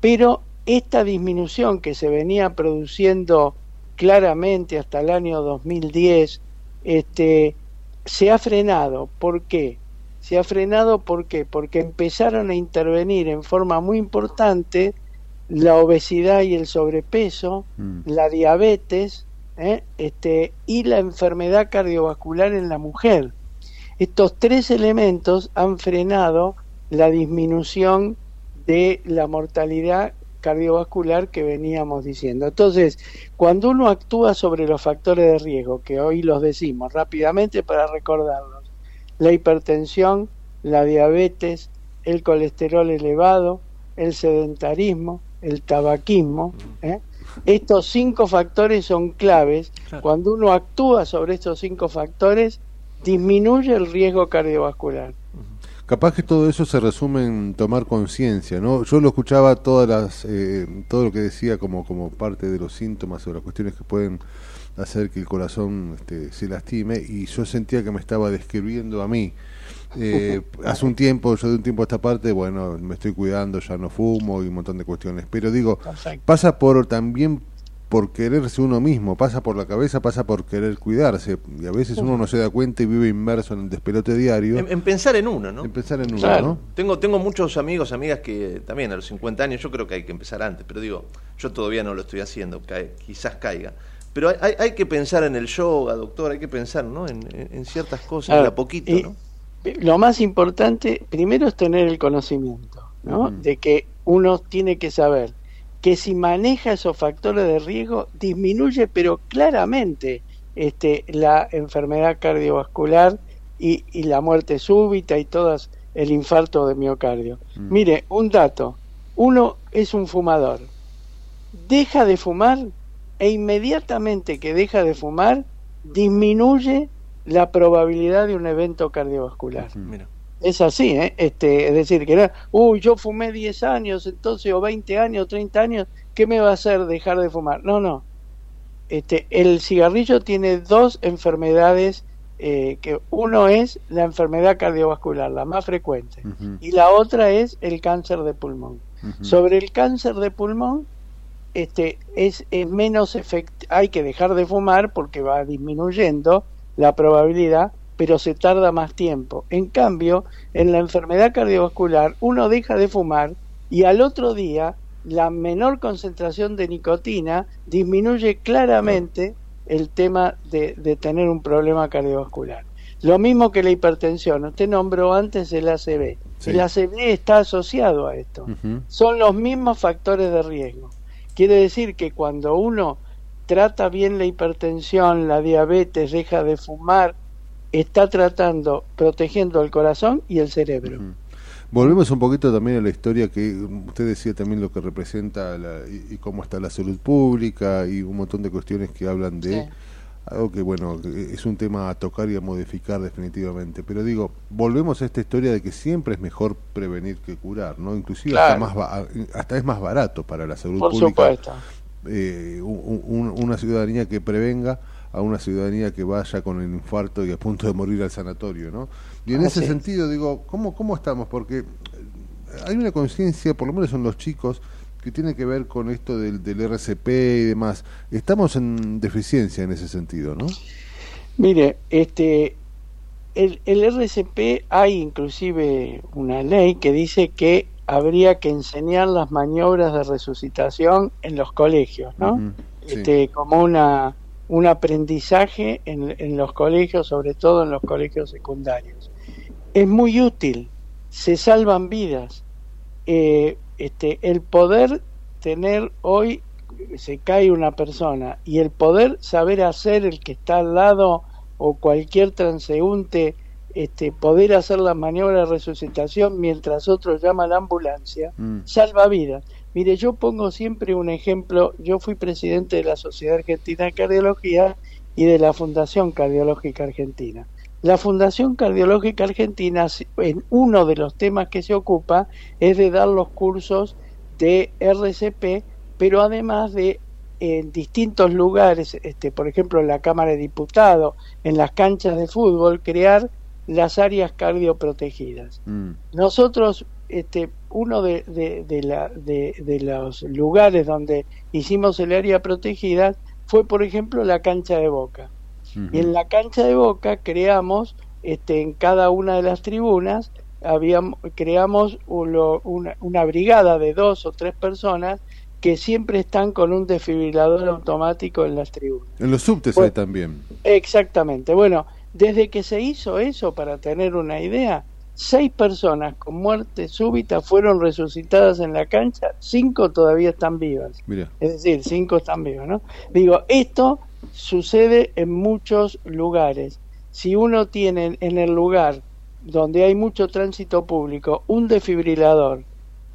pero esta disminución que se venía produciendo claramente hasta el año 2010 este, se ha frenado. ¿Por qué? Se ha frenado ¿por qué? porque empezaron a intervenir en forma muy importante la obesidad y el sobrepeso, la diabetes ¿eh? este, y la enfermedad cardiovascular en la mujer. Estos tres elementos han frenado la disminución de la mortalidad cardiovascular que veníamos diciendo. Entonces, cuando uno actúa sobre los factores de riesgo, que hoy los decimos rápidamente para recordarlos, la hipertensión, la diabetes, el colesterol elevado, el sedentarismo, el tabaquismo, ¿eh? estos cinco factores son claves. Cuando uno actúa sobre estos cinco factores, disminuye el riesgo cardiovascular. Capaz que todo eso se resume en tomar conciencia, ¿no? Yo lo escuchaba todas las, eh, todo lo que decía como, como parte de los síntomas o las cuestiones que pueden hacer que el corazón este, se lastime y yo sentía que me estaba describiendo a mí. Eh, hace un tiempo, yo de un tiempo a esta parte, bueno, me estoy cuidando, ya no fumo y un montón de cuestiones. Pero digo, pasa por también por quererse uno mismo, pasa por la cabeza, pasa por querer cuidarse. Y a veces uno no se da cuenta y vive inmerso en el despelote diario. En, en pensar en uno, ¿no? En pensar en uno, Claro. ¿no? Tengo, tengo muchos amigos, amigas que también a los 50 años, yo creo que hay que empezar antes, pero digo, yo todavía no lo estoy haciendo, cae- quizás caiga. Pero hay, hay, hay que pensar en el yoga, doctor, hay que pensar ¿no? en, en- ciertas cosas, de a poquito, y- ¿no? Lo más importante, primero, es tener el conocimiento, ¿no? De que uno tiene que saber que si maneja esos factores de riesgo, disminuye, pero claramente, este, la enfermedad cardiovascular y, y la muerte súbita y todas el infarto de miocardio. Mire, un dato, uno es un fumador, deja de fumar e inmediatamente que deja de fumar, disminuye la probabilidad de un evento cardiovascular. Mira. Es así, ¿eh? Este, es decir, que no, uy, yo fumé 10 años, entonces, o 20 años, 30 años, ¿qué me va a hacer dejar de fumar? No, no. Este, el cigarrillo tiene dos enfermedades, eh, que uno es la enfermedad cardiovascular, la más frecuente, y la otra es el cáncer de pulmón. Sobre el cáncer de pulmón, este, es, es menos efect hay que dejar de fumar porque va disminuyendo la probabilidad, pero se tarda más tiempo. En cambio, en la enfermedad cardiovascular, uno deja de fumar y al otro día la menor concentración de nicotina disminuye claramente el tema de, de tener un problema cardiovascular. Lo mismo que la hipertensión. Usted nombró antes el ACV. Sí. El ACV está asociado a esto. Son los mismos factores de riesgo. Quiere decir que cuando uno trata bien la hipertensión, la diabetes, deja de fumar, está tratando, protegiendo el corazón y el cerebro. Volvemos un poquito también a la historia que mm, usted decía también lo que representa la- y, y cómo está la salud pública y un montón de cuestiones que hablan de algo que bueno que es un tema a tocar y a modificar definitivamente. Pero digo, volvemos a esta historia de que siempre es mejor prevenir que curar, ¿no? Inclusive hasta, más hasta es más barato para la salud Por pública. supuesto. Eh, un- un- una ciudadanía que prevenga a una ciudadanía que vaya con el infarto y a punto de morir al sanatorio, ¿no? Y en Así ese es. sentido digo, ¿cómo, cómo estamos? Porque eh, hay una conciencia, por lo menos en los chicos, que tiene que ver con esto del, del RCP y demás. Estamos en deficiencia en ese sentido, ¿no? Mire, este, el, el RCP hay inclusive una ley que dice que habría que enseñar las maniobras de resucitación en los colegios, ¿no? Sí. este, como una un aprendizaje en, en los colegios, sobre todo en los colegios secundarios. Es muy útil, se salvan vidas. Eh, este, el poder tener hoy, se cae una persona, y el poder saber hacer el que está al lado o cualquier transeúnte, este, poder hacer la maniobra de resucitación mientras otro llama a la ambulancia, salva vidas. Mire, yo pongo siempre un ejemplo, yo fui presidente de la Sociedad Argentina de Cardiología y de la Fundación Cardiológica Argentina. La Fundación Cardiológica Argentina, en uno de los temas que se ocupa, es de dar los cursos de RCP, pero además de en distintos lugares, este, por ejemplo en la Cámara de Diputados, en las canchas de fútbol, crear las áreas cardioprotegidas. Nosotros, este, uno de, de, de la- de- los lugares donde hicimos el área protegida fue, por ejemplo, la cancha de Boca. Y en la cancha de Boca creamos, este, en cada una de las tribunas, habíamos, creamos uno- una, una brigada de dos o tres personas que siempre están con un desfibrilador automático en las tribunas. En los subtes hay también. Exactamente. Bueno, desde que se hizo eso, para tener una idea, seis personas con muerte súbita fueron resucitadas en la cancha, cinco todavía están vivas. Mira. Es decir, cinco están vivos, ¿no? Digo, esto sucede en muchos lugares. Si uno tiene en el lugar donde hay mucho tránsito público un desfibrilador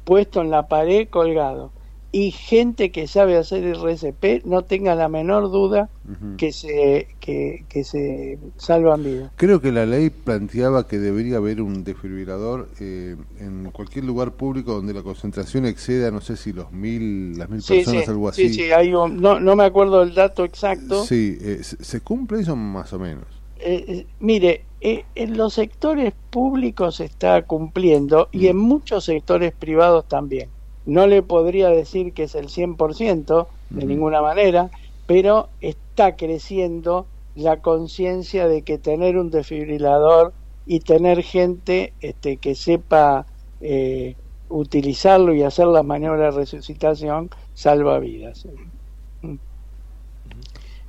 puesto en la pared colgado y gente que sabe hacer el RCP, no tenga la menor duda que se que, que se salvan vidas. Creo que la ley planteaba que debería haber un desfibrilador eh, en cualquier lugar público donde la concentración exceda, no sé si los mil, las mil Sí, personas, sí, algo así. sí, sí, hay un- no, no me acuerdo el dato exacto. Sí, eh, ¿se, cumple eso más o menos? Eh, eh, mire, en los sectores públicos se está cumpliendo y en muchos sectores privados también. No le podría decir que es el 100%, de ninguna manera, pero está creciendo la conciencia de que tener un desfibrilador y tener gente este, que sepa eh, utilizarlo y hacer las maniobras de resucitación salva vidas.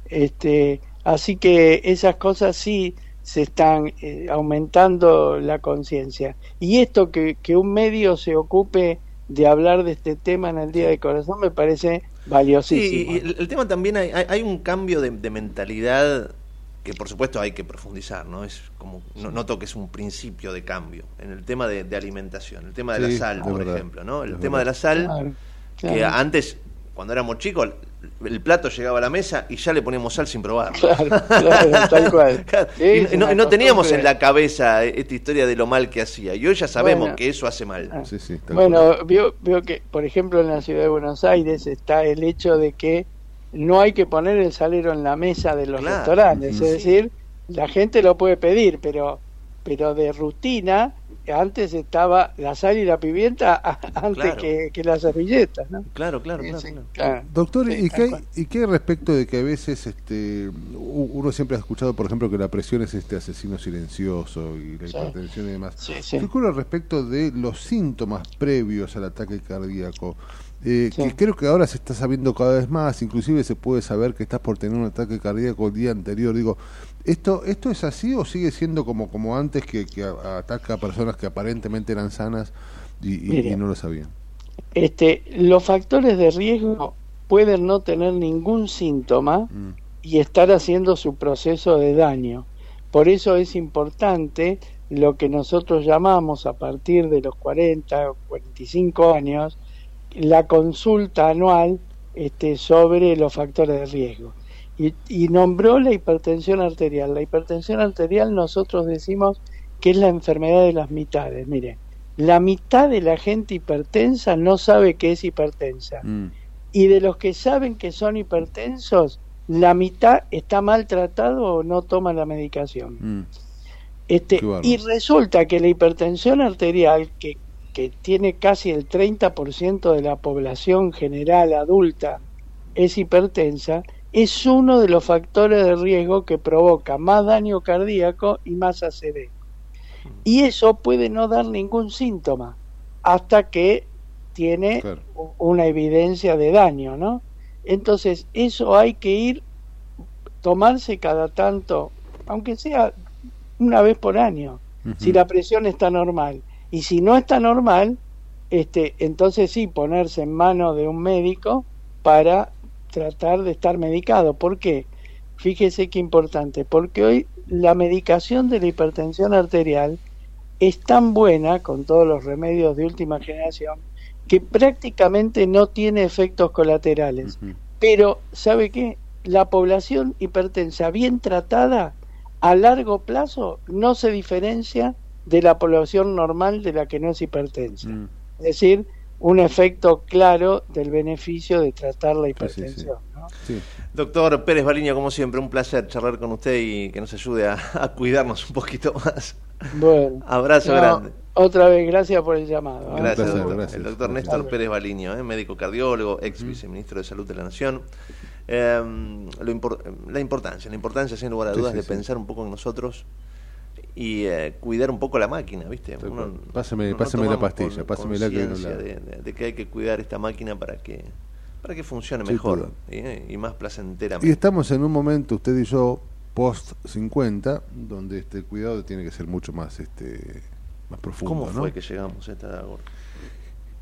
Este, así que esas cosas sí se están eh, aumentando la conciencia. Y esto que, que un medio se ocupe de hablar de este tema en el Día de Corazón me parece Sí, valiosísimo. y el, tema también hay, hay- hay un cambio de, de mentalidad que por supuesto hay que profundizar, ¿no? Es como, no, noto que es un principio de cambio en el tema de, de alimentación, el tema de Sí, la sal, por verdad, ejemplo, ¿no? El es tema de la sal, Claro, que antes, cuando éramos chicos, el plato llegaba a la mesa y ya le poníamos sal sin probar. Claro, claro, tal cual. Sí, y es no, teníamos en la cabeza esta historia de lo mal que hacía. Y hoy ya sabemos Bueno. que eso hace mal. Sí, sí, tal Bueno, veo, veo que, por ejemplo, en la ciudad de Buenos Aires está el hecho de que no hay que poner el salero en la mesa de los Claro. restaurantes, Sí. es decir, la gente lo puede pedir, pero pero de rutina antes estaba la sal y la pimienta antes Claro. que, que las servilletas, ¿no? Claro, claro, claro. Sí, claro. claro. Doctor, Sí, ¿y, qué. ¿y qué respecto de que a veces este, uno siempre ha escuchado, por ejemplo, que la presión es este asesino silencioso y la Sí. hipertensión y demás? Sí, sí. ¿Qué ocurre respecto de los síntomas previos al ataque cardíaco? Eh, Sí. Que creo que ahora se está sabiendo cada vez más, inclusive se puede saber que estás por tener un ataque cardíaco el día anterior. Digo, ¿esto esto es así o sigue siendo como, como antes que, ataca a personas que aparentemente eran sanas y, y- Mire. y no lo sabían? Este, los factores de riesgo pueden no tener ningún síntoma Mm. y estar haciendo su proceso de daño. Por eso es importante lo que nosotros llamamos a partir de los 40 o 45 años la consulta anual este, sobre los factores de riesgo. Y, y nombró la hipertensión arterial. La hipertensión arterial nosotros decimos que es la enfermedad de las mitades. Mire, la mitad de la gente hipertensa no sabe que es hipertensa. Mm. Y de los que saben que son hipertensos, la mitad está maltratado o no toma la medicación. Mm. Este, y resulta que la hipertensión arterial, que, que tiene casi el 30% de la población general adulta, es hipertensa, es uno de los factores de riesgo que provoca más daño cardíaco y más ACV. Y eso puede no dar ningún síntoma hasta que tiene Claro. una evidencia de daño, ¿no? Entonces, eso hay que ir, tomarse cada tanto, aunque sea una vez por año, si la presión está normal. Y si no está normal, este, entonces sí, ponerse en manos de un médico para tratar de estar medicado. ¿Por qué? Fíjese qué importante, porque hoy la medicación de la hipertensión arterial es tan buena, con todos los remedios de última generación, que prácticamente no tiene efectos colaterales. Pero, ¿sabe qué? La población hipertensa bien tratada a largo plazo no se diferencia de la población normal de la que no es hipertensa. Mm. Es decir, un efecto claro del beneficio de tratar la sí. hipertensión. ¿no? Sí. Doctor Pérez Baliño, como siempre, un placer charlar con usted y que nos ayude a, a cuidarnos un poquito más. Bueno, Abrazo no, grande. Otra vez, gracias por el llamado. ¿eh? Gracias, placer, doctor. gracias. El doctor Gracias. Néstor Pérez Baliño, ¿eh? médico cardiólogo, ex viceministro de Salud de la Nación. Eh, lo impor- la importancia, la importancia, sin lugar a Sí, dudas, sí, de sí. pensar un poco en nosotros y eh, cuidar un poco la máquina, ¿viste? Uno-. Pásame- no- pásame la pastilla, con- pásamela que no la- de, que hay que cuidar esta máquina para que para que funcione mejor. ¿eh? y más Y placenteramente. estamos en un momento, usted y yo, post 50, donde este el cuidado tiene que ser mucho más este más profundo. ¿Cómo ¿no? fue que llegamos a esta edad?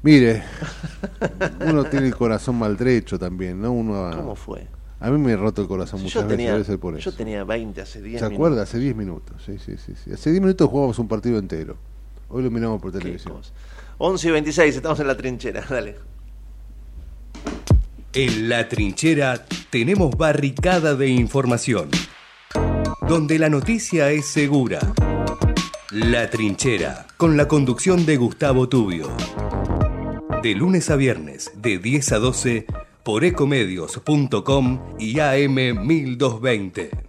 Mire, uno tiene el corazón maltrecho también, ¿no? Uno ¿Cómo fue? A mí me he roto el corazón muchas yo veces, tenía, debe ser por eso. yo tenía 20 hace 10 ¿Se minutos. acuerda? Hace 10 minutos, sí, sí, sí, sí. Hace 10 minutos jugamos un partido entero. Hoy lo miramos por televisión. cosa. 11 y 26, estamos en la trinchera, dale. En la trinchera tenemos barricada de información, donde la noticia es segura. La trinchera, con la conducción de Gustavo Tubio. De lunes a viernes, de 10 a 12, por ecomedios.com y AM 1220.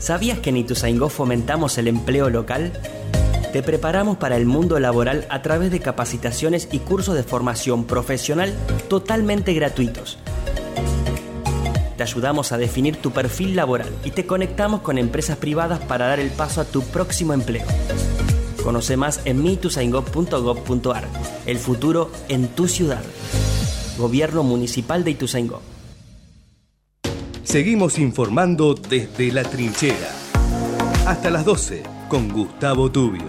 ¿Sabías que en Ituzaingó fomentamos el empleo local? Te preparamos para el mundo laboral a través de capacitaciones y cursos de formación profesional totalmente gratuitos. Te ayudamos a definir tu perfil laboral y te conectamos con empresas privadas para dar el paso a tu próximo empleo. Conoce más en mituzaingó.gov.ar. El futuro en tu ciudad. Gobierno Municipal de Ituzaingó. Seguimos informando desde la trinchera. Hasta las 12 con Gustavo Tubio.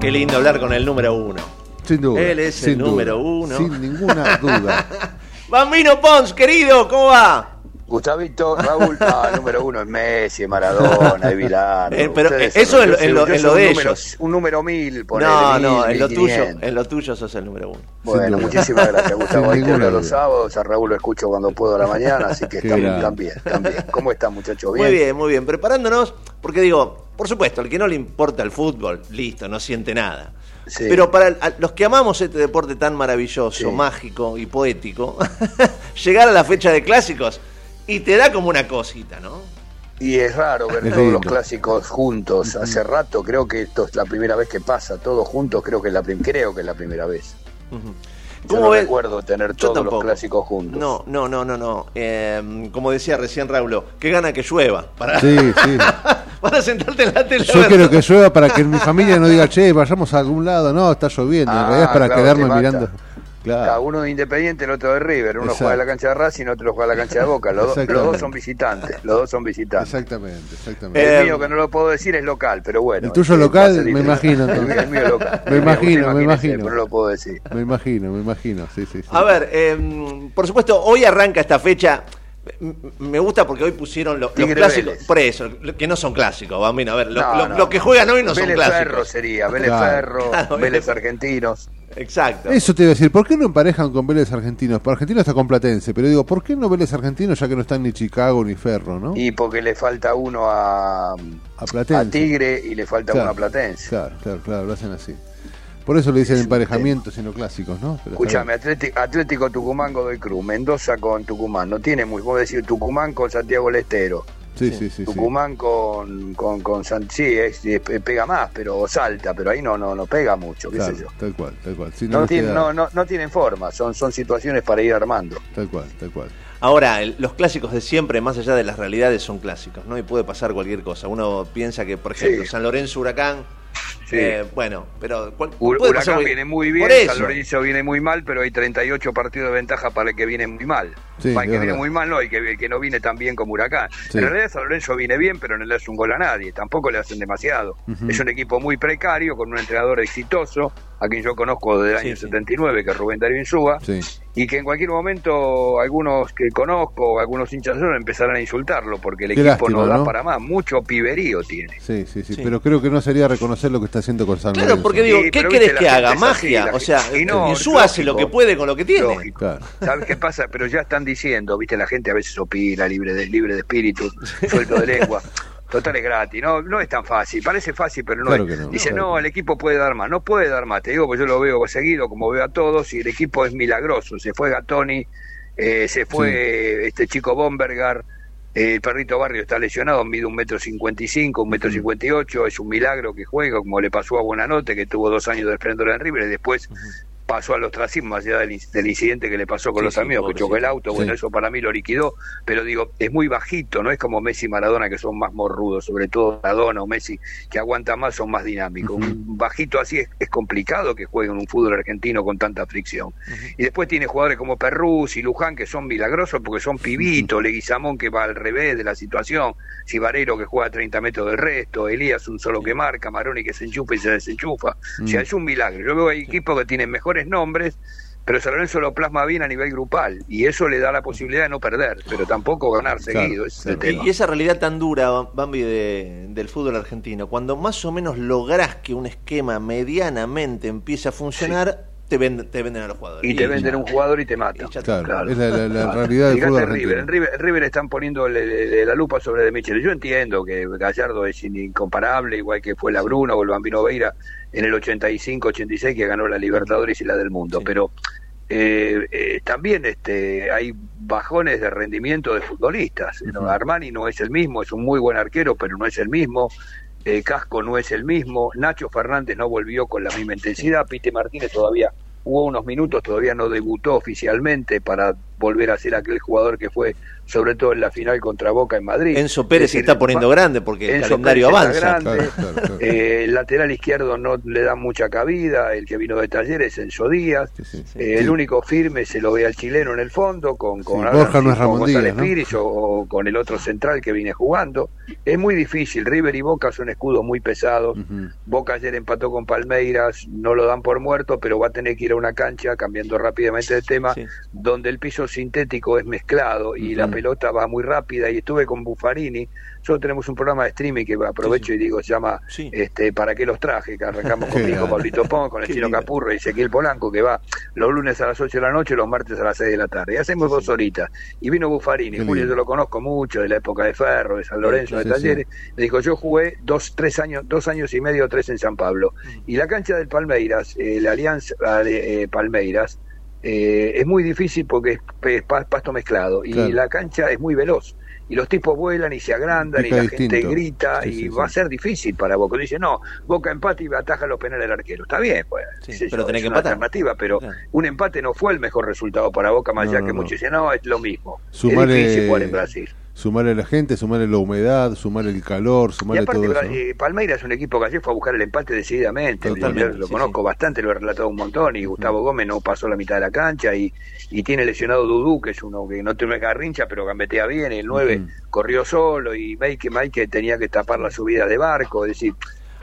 Qué lindo hablar con el número uno. Sin duda. Él es sin el número uno. Sin ninguna duda. Bambino Pons, querido, ¿cómo va? Gustavito, Raúl, el número uno es Messi, Maradona, es Bilardo. Eh, pero Ustedes eso son- en lo- yo en soy- lo- yo en soy lo un de número- ellos. Un número mil, ponele, No, no, en lo tuyo, en lo tuyo sos el número uno. Bueno, muchísimas gracias, Gustavo. Sin Ahí los sábados, a Raúl lo escucho cuando puedo a la mañana, así que también, también. ¿Cómo están, muchachos? ¿Bien? Muy bien, muy bien. Preparándonos, porque digo, por supuesto, al que no le importa el fútbol, listo, no siente nada. Sí. Pero para los que amamos este deporte tan maravilloso, Sí. mágico y poético, llegar a la fecha de clásicos y te da como una cosita, ¿no? Y es raro ver Es todos lindo. los clásicos juntos. Hace rato, creo que esto es la primera vez que pasa, todos juntos, creo que es la, prim- creo que es la primera vez. Yo ¿Cómo no ves? recuerdo tener Yo todos los clásicos juntos. No, no, no, no, no. Eh, como decía recién Raúl, qué gana que llueva para, Sí, sí. para sentarte en la tele. Yo quiero que llueva para que mi familia no diga, che, vayamos a algún lado. No, está lloviendo. en Ah, realidad es para claro, quedarme te Cada Claro. uno de Independiente, el otro de River. Uno Exacto. juega en la cancha de Racing, otro juega en la cancha de Boca. Los, do- los dos son visitantes. Los dos son visitantes. Exactamente, exactamente. El Eh, mío, que no lo puedo decir, es local, pero bueno. ¿El tuyo local? Me imagino, El, entonces. mío- el mío local. Me imagino, me imagino. Pero no lo puedo decir. Me imagino, me imagino. Sí, sí, sí. A ver, eh, por supuesto, hoy arranca esta fecha. Me gusta porque hoy pusieron lo- los clásicos, Vélez. por eso, lo- que no son clásicos, Bambino. A ver, lo, No, lo- no, lo que juegan hoy no son Vélez clásicos. Ferro sería, Vélez Claro. Ferro, Claro, Vélez Vélez- Argentinos. Exacto. Eso te iba a decir, ¿por qué no emparejan con Vélez Argentinos? Para Argentino está con Platense, pero digo, ¿por qué no Vélez Argentinos ya que no están ni Chicago ni Ferro, no? Y porque le falta uno a, A Platense. a Tigre y le falta Claro, uno a Platense. Claro, claro, claro, lo hacen así. Por eso le dicen emparejamientos y no clásicos, ¿no? Pero Escúchame, Atlético, Atlético Tucumán Godoy Cruz, Mendoza con Tucumán, no tiene muy, vos decir Tucumán con Santiago del Estero, Sí, sí, sí. sí. Tucumán con, con, con San, sí, es- es- pega más, pero salta, pero ahí no, no, no pega mucho, qué Claro, sé yo. tal cual, tal cual. No, nos tienen, queda- no, no, no tienen forma, son, son situaciones para ir armando. Tal cual, tal cual. Ahora, el- los clásicos de siempre, más allá de las realidades, son clásicos, ¿no? Y puede pasar cualquier cosa. Uno piensa que, por ejemplo, Sí. San Lorenzo Huracán, Sí. eh, bueno, pero cual- Ur- puede Huracán viene muy bien. San Lorenzo viene muy mal, pero hay 38 partidos de ventaja para el que viene muy mal. Sí, para el que viene muy mal, no, y que, el que no viene tan bien como Huracán. Sí. En realidad San Lorenzo viene bien, pero no le hace un gol a nadie, tampoco le hacen demasiado. Es un equipo muy precario, con un entrenador exitoso, a quien yo conozco desde el Sí, año sí. 79, que es Rubén Darío Insúa, Sí. y que en cualquier momento algunos que conozco, algunos hinchas empezarán a insultarlo, porque el Qué equipo lástima, no da ¿no? para más, mucho piberío tiene. Sí, sí, sí, Sí. pero creo que no sería reconocer lo que está haciendo con San Claro, Lorenzo. porque digo, Sí, ¿qué pero querés viste, que la haga? gente es así, ¿Magia? la o sea, gente- y no, Insúa hace lo lógico. que puede con lo que tiene. Lógico. Claro. ¿Sabes qué pasa? Pero ya están diciendo, viste, la gente a veces opina, libre de, libre de espíritu, suelto de lengua. Total es gratis, no, no es tan fácil, parece fácil, pero no Claro es. que no, Dice, claro no, el equipo puede dar más, no puede dar más, te digo, pues yo lo veo seguido, como veo a todos, y el equipo es milagroso, se fue Gatoni, eh, se fue este chico Bombergar, el perrito Barrio está lesionado, mide un metro cincuenta y cinco, un metro cincuenta y ocho, es un milagro que juega, como le pasó a Buenanote, que tuvo dos años de esplendor en River, y después pasó al ostracismo, más allá del, del incidente que le pasó con Sí, los sí, amigos, que chocó el auto, bueno, Sí. eso para mí lo liquidó, pero digo, es muy bajito, no es como Messi y Maradona, que son más morrudos, sobre todo Maradona o Messi, que aguanta más, son más dinámicos. Un bajito así es, es complicado que juegue en un fútbol argentino con tanta fricción. Y después tiene jugadores como Perruz y Luján, que son milagrosos porque son pibitos, Leguizamón que va al revés de la situación, Cibarero que juega a 30 metros del resto, Elías un solo que marca, Maroni que se enchufa y se desenchufa. O sea, es un milagro. Yo veo hay equipos que tienen mejores nombres, pero San Lorenzo lo plasma bien a nivel grupal y eso le da la posibilidad de no perder, pero tampoco ganar Claro, seguido. ese es el claro. tema. Y, y esa realidad tan dura, Bambi, de- del fútbol argentino, cuando más o menos lográs que un esquema medianamente empiece a funcionar, te, venden, te venden a los jugadores. Y te venden un jugador y te matan. Y. Claro, es la, la- la realidad del fútbol en River, en argentino. River, River están poniendo le- le- le- la lupa sobre De Michel. Yo entiendo que Gallardo es in- incomparable, igual que fue la Bruno o el Bambino Veira en el 85-86 que ganó la Libertadores y la del mundo, Sí. pero eh, eh, también este hay bajones de rendimiento de futbolistas. Armani no es el mismo, es un muy buen arquero, pero no es el mismo. Eh, Casco no es el mismo, Nacho Fernández no volvió con la misma intensidad, Pite Martínez todavía hubo unos minutos, todavía no debutó oficialmente para volver a ser aquel jugador que fue sobre todo en la final contra Boca en Madrid. Enzo Pérez Es se está poniendo grande porque el Enzo calendario Pérez avanza. grande. Claro, claro, claro. Eh, el lateral izquierdo no le da mucha cabida, el que vino de Talleres, Enzo Díaz. Eh, el único firme se lo ve al chileno en el fondo, con, con, Sí, ahora Borja no es con Ramón González Díaz, ¿no? Piris o, o con el otro central que viene jugando. Es muy difícil, River y Boca son escudos muy pesados. Boca ayer empató con Palmeiras, no lo dan por muerto, pero va a tener que ir a una cancha, cambiando rápidamente de tema, donde el piso sintético es mezclado y la pelota va muy rápida. Y estuve con Buffarini, nosotros tenemos un programa de streaming que aprovecho y digo, se llama este, ¿Para qué los traje? Que arrancamos con Qué mi hijo grande. Pablito Pon, con el chino. Capurro y Ezequiel Polanco, que va los lunes a las 8 de la noche y los martes a las 6 de la tarde. Y hacemos dos horitas. Y vino Buffarini, Julio, yo lo conozco mucho, de la época de Ferro, de San Lorenzo, de Talleres. Me dijo, yo jugué dos, tres años, dos años y medio, tres en San Pablo. Y la cancha del Palmeiras, eh, la Alianza eh, Palmeiras, eh, es muy difícil porque es, es pa- pasto mezclado y Claro. la cancha es muy veloz. Y los tipos vuelan y se agrandan Pica y la gente grita Sí, y sí, va a ser difícil para Boca. Dice, no, Boca empate y ataja los penales del arquero. Está bien, pues. pero yo, tenés es que una empatar. alternativa, pero un empate no fue el mejor resultado para Boca, más No, allá no, que no. muchos dicen, no, es lo mismo. es difícil jugar en Brasil. Sumarle a la gente, sumarle la humedad, sumarle el calor, Y sumarle aparte, todo eso. ¿no? eh, Palmeiras es un equipo que ayer fue a buscar el empate decididamente. Totalmente, Yo lo sí, conozco bastante, lo he relatado un montón. Y Gustavo Gómez no pasó la mitad de la cancha. Y, y tiene lesionado Dudú, que es uno que no tiene garrincha, pero gambetea bien. El 9 corrió solo. Y Mike, Mike tenía que tapar la subida de barco. Es decir,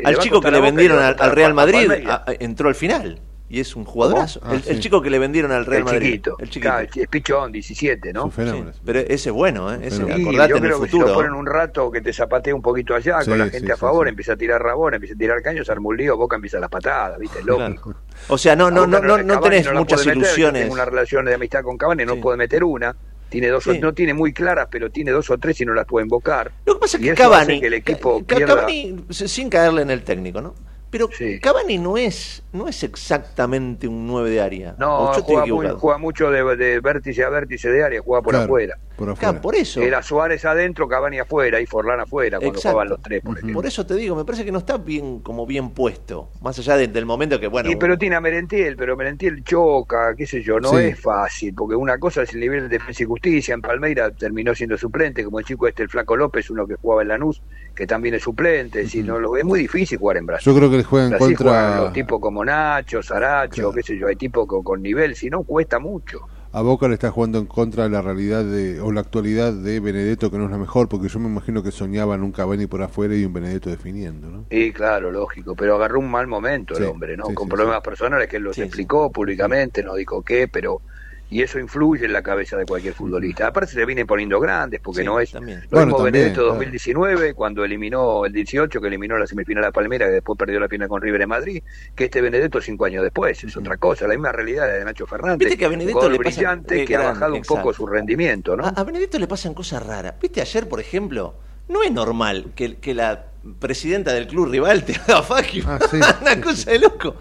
Al chico que le y vendieron al, Real Madrid Palmeiras. a- a- entró al final y es un jugadorazo. El, Ah, el sí. chico que le vendieron al Real el Madrid. chiquito. El chiquito. Claro, es pichón, 17, ¿no? Sí, pero ese es bueno, ¿eh? Ese, Sí, acordate yo en el creo que si futuro. lo ponen un rato que te zapatea un poquito allá Sí, con la sí, gente a favor, sí. empieza a tirar rabón, empieza a tirar caños, arma un lío, Boca empieza las patadas, ¿viste? Lógico. O sea, no, no, no, no, no tenés no muchas meter, ilusiones. Tengo una relación de amistad con Cavani, no puede meter una. Tiene dos o- Sí. no tiene muy claras, pero tiene dos o tres y no las puede invocar. Lo que pasa es que Cavani, que el equipo pierda. Cavani, sin caerle en el técnico, ¿no? Pero Cavani no es, no es exactamente un 9 de área. No, ¿O yo estoy juega, muy- juega mucho de, de vértice a vértice de área, juega por Claro, afuera. Por Claro, por eso. Era Suárez adentro, Cavani afuera y Forlán afuera cuando Exacto. jugaban los tres, por ejemplo. Por eso te digo, me parece que no está bien, como bien puesto. Más allá de- del momento que, bueno. Y pero tiene a Merentiel, pero Merentiel choca, qué sé yo, no Sí. es fácil, porque una cosa es el nivel de defensa y justicia, en Palmeira terminó siendo suplente, como el chico este, el Flaco López, uno que jugaba en Lanús, que también es suplente, decir, no, lo, es muy difícil jugar en Brasil. Yo creo que le juegan Brasil contra- juegan los tipos como Nacho, Saracho, qué sé yo, hay tipos con, con nivel, si no cuesta mucho. A Boca le está jugando en contra de la realidad de, o la actualidad de Benedetto, que no es la mejor, porque yo me imagino que soñaban un Cavani por afuera y un Benedetto definiendo, ¿no? Y claro, lógico, pero agarró un mal momento el Sí, hombre, ¿no? sí, con sí, problemas personales que él los explicó públicamente, no dijo qué, pero y eso influye en la cabeza de cualquier futbolista. Aparte se vienen poniendo grandes, porque Sí, no es también. lo Bueno, mismo también, Benedetto claro. 2019, cuando eliminó el 18, que eliminó la semifinal a Palmera, que después perdió la final con River en Madrid, que este Benedetto cinco años después, es otra cosa, la misma realidad de Nacho Fernández, Viste que a Benedetto le pasa- brillante eh, que ha bajado un poco su rendimiento, ¿no? A, a Benedetto le pasan cosas raras. Viste, ayer, por ejemplo, no es normal que, que la presidenta del club rival te haga Ah, Una cosa de loco.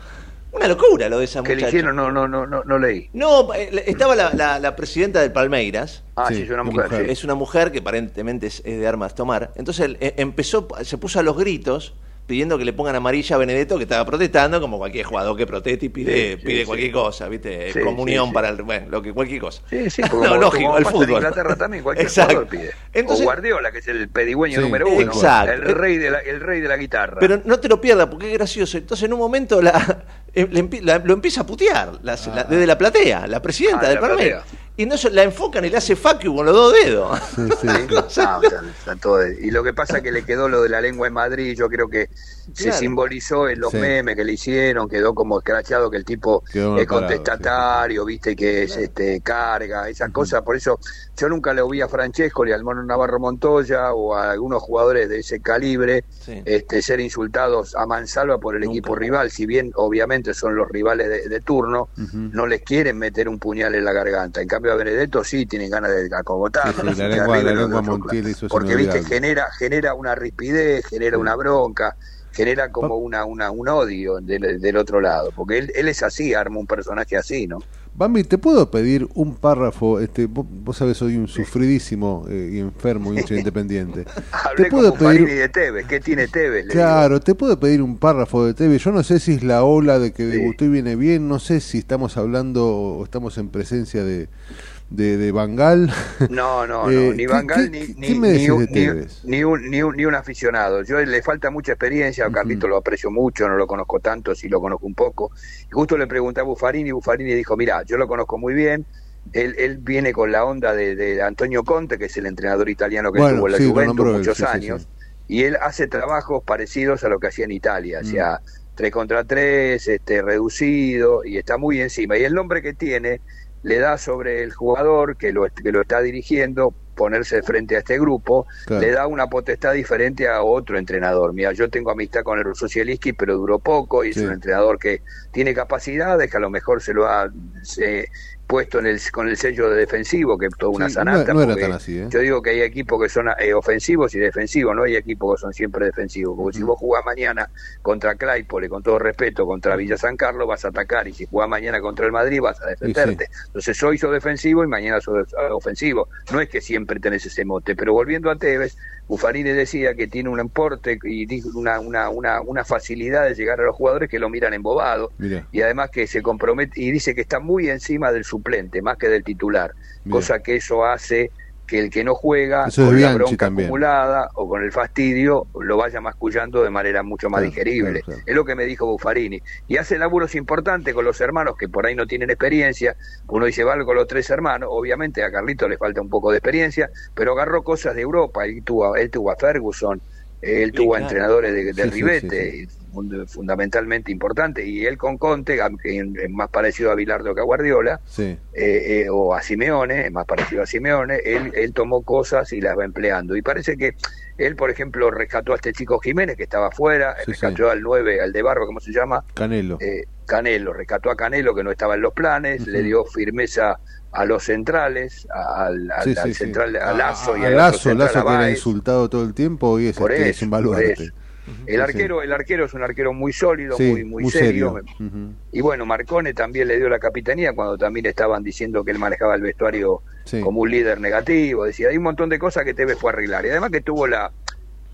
Una locura lo de esa que le muchacha. hicieron, no, no, no, no, no leí. No, eh, estaba la, la- la presidenta del Palmeiras. Ah, sí, es una qué mujer, mujer. sí. Es una mujer que aparentemente es, es de armas tomar. Entonces él, eh, empezó, se puso a los gritos pidiendo que le pongan amarilla a Benedetto, que estaba protestando, como cualquier jugador que proteste y pide, Sí, sí, pide sí. cualquier cosa, ¿viste? Sí, Comunión para el. Bueno, lo que, cualquier cosa. Sí, sí, No, como, lógico, como el pasa en fútbol. Inglaterra también, cualquier Exacto. jugador pide. Entonces- o Guardiola, que es el pedigüeño Sí, número uno, exacto. el rey de la, el rey de la guitarra. Pero no te lo pierdas porque es gracioso. Entonces en un momento la, eh, le la- lo empieza a putear la- la- desde la platea, la presidenta Ah, del platea. Y entonces la enfocan y le hace you con los dos dedos. Ah, está- está todo- y lo que pasa es que le quedó lo de la lengua en Madrid, yo creo que se Claro. simbolizó en los Sí. memes que le hicieron, quedó como escrachado que el tipo Quedó es contestatario, viste que es este carga, esas cosas, por eso yo nunca le vi a Francesco ni al Mono Navarro Montoya o a algunos jugadores de ese calibre Sí. este ser insultados a mansalva por el equipo rival, si bien obviamente son los rivales de, de turno, no les quieren meter un puñal en la garganta. En cambio Benedetto sí tienen ganas de acogotarlo. Sí, sí, así la lengua- la lengua Montiel hizo Porque viste, genera, genera una rispidez, genera una bronca, genera como una, una, un odio del, del otro lado. Porque él, él es así, arma un personaje así, ¿no? Bambi, ¿te puedo pedir un párrafo? Este, vos, vos sabés, soy un sufridísimo eh, y enfermo hincha independiente. Hablé ¿Te puedo con pedir, de Tevez. ¿Qué tiene Tevez? Claro, te puedo pedir un párrafo de TV? Yo no sé si es la ola de que debutó y viene bien, no sé si estamos hablando o estamos en presencia de, de, de Bangal. No, no, Eh, no, ni ¿qué- Bangal ni, ni, ni un, ni- un, ni, un, ni un aficionado. Yo le falta mucha experiencia, a Carlito lo aprecio mucho, no lo conozco tanto, sí lo conozco un poco. Y justo le pregunté a Buffarini y Buffarini dijo, mira, yo lo conozco muy bien. Él, él viene con la onda de, de Antonio Conte, que es el entrenador italiano que Bueno, estuvo en la sí, Juventus él, muchos sí, años. sí. Y él hace trabajos parecidos a lo que hacía en Italia, o sea, tres contra tres, este, reducido, y está muy encima. Y el nombre que tiene le da sobre el jugador que lo, que lo está dirigiendo ponerse frente a este grupo, Claro. le da una potestad diferente a otro entrenador. Mira, yo tengo amistad con el ruso Zielinski, pero duró poco y Sí. es un entrenador que tiene capacidades, que a lo mejor se lo ha se- puesto en el, con el sello de defensivo, que es toda una Sí, sanata. no- no era tan así, ¿eh? Yo digo que hay equipos que son eh, ofensivos y defensivos, no hay equipos que son siempre defensivos. Porque si vos jugás mañana contra Claypole, con todo respeto, contra Villa San Carlos, vas a atacar. Y si jugás mañana contra el Madrid, vas a defenderte. Entonces hoy sos defensivo y mañana sos eh, ofensivo. No es que siempre tenés ese mote. Pero volviendo a Tevez, Buffarini decía que tiene un importe y una, una, una, una facilidad de llegar a los jugadores que lo miran embobado. Y además que se compromete y dice que está muy encima del suplente más que del titular, cosa que eso hace que el que no juega Eso con la bronca también. acumulada o con el fastidio lo vaya mascullando de manera mucho más Claro, digerible. claro, claro. Es lo que me dijo Buffarini. Y hace laburos importantes con los hermanos que por ahí no tienen experiencia. Uno dice, vale con los tres hermanos. Obviamente a Carlito le falta un poco de experiencia, pero agarró cosas de Europa. Él tuvo, él tuvo a Ferguson, él tuvo a entrenadores de, de Sí, sí, Ribete, sí, fund- fundamentalmente importante. Y él con Conte, que es más parecido a Bilardo que a Guardiola, Sí. eh, eh, o a Simeone, es más parecido a Simeone, él, él tomó cosas y las va empleando. Y parece que él, por ejemplo, rescató a este chico Jiménez, que estaba afuera, Sí, rescató sí. al 9, al de Barro, ¿cómo se llama? Canelo. Eh, Canelo, rescató a Canelo, que no estaba en los planes, le dio firmeza a los centrales, al, al- Sí, al sí, sí. central, a Lazo y a al otro Lazo, central, Lazo a que era insultado todo el tiempo, hoy es, Por este, eso, es un baluarte. El arquero, el arquero es un arquero muy sólido, Sí, muy, muy, serio. Y bueno, Marcone también le dio la capitanía cuando también estaban diciendo que él manejaba el vestuario Sí. como un líder negativo. Decía, hay un montón de cosas que Tevez fue a arreglar. Y además que tuvo la,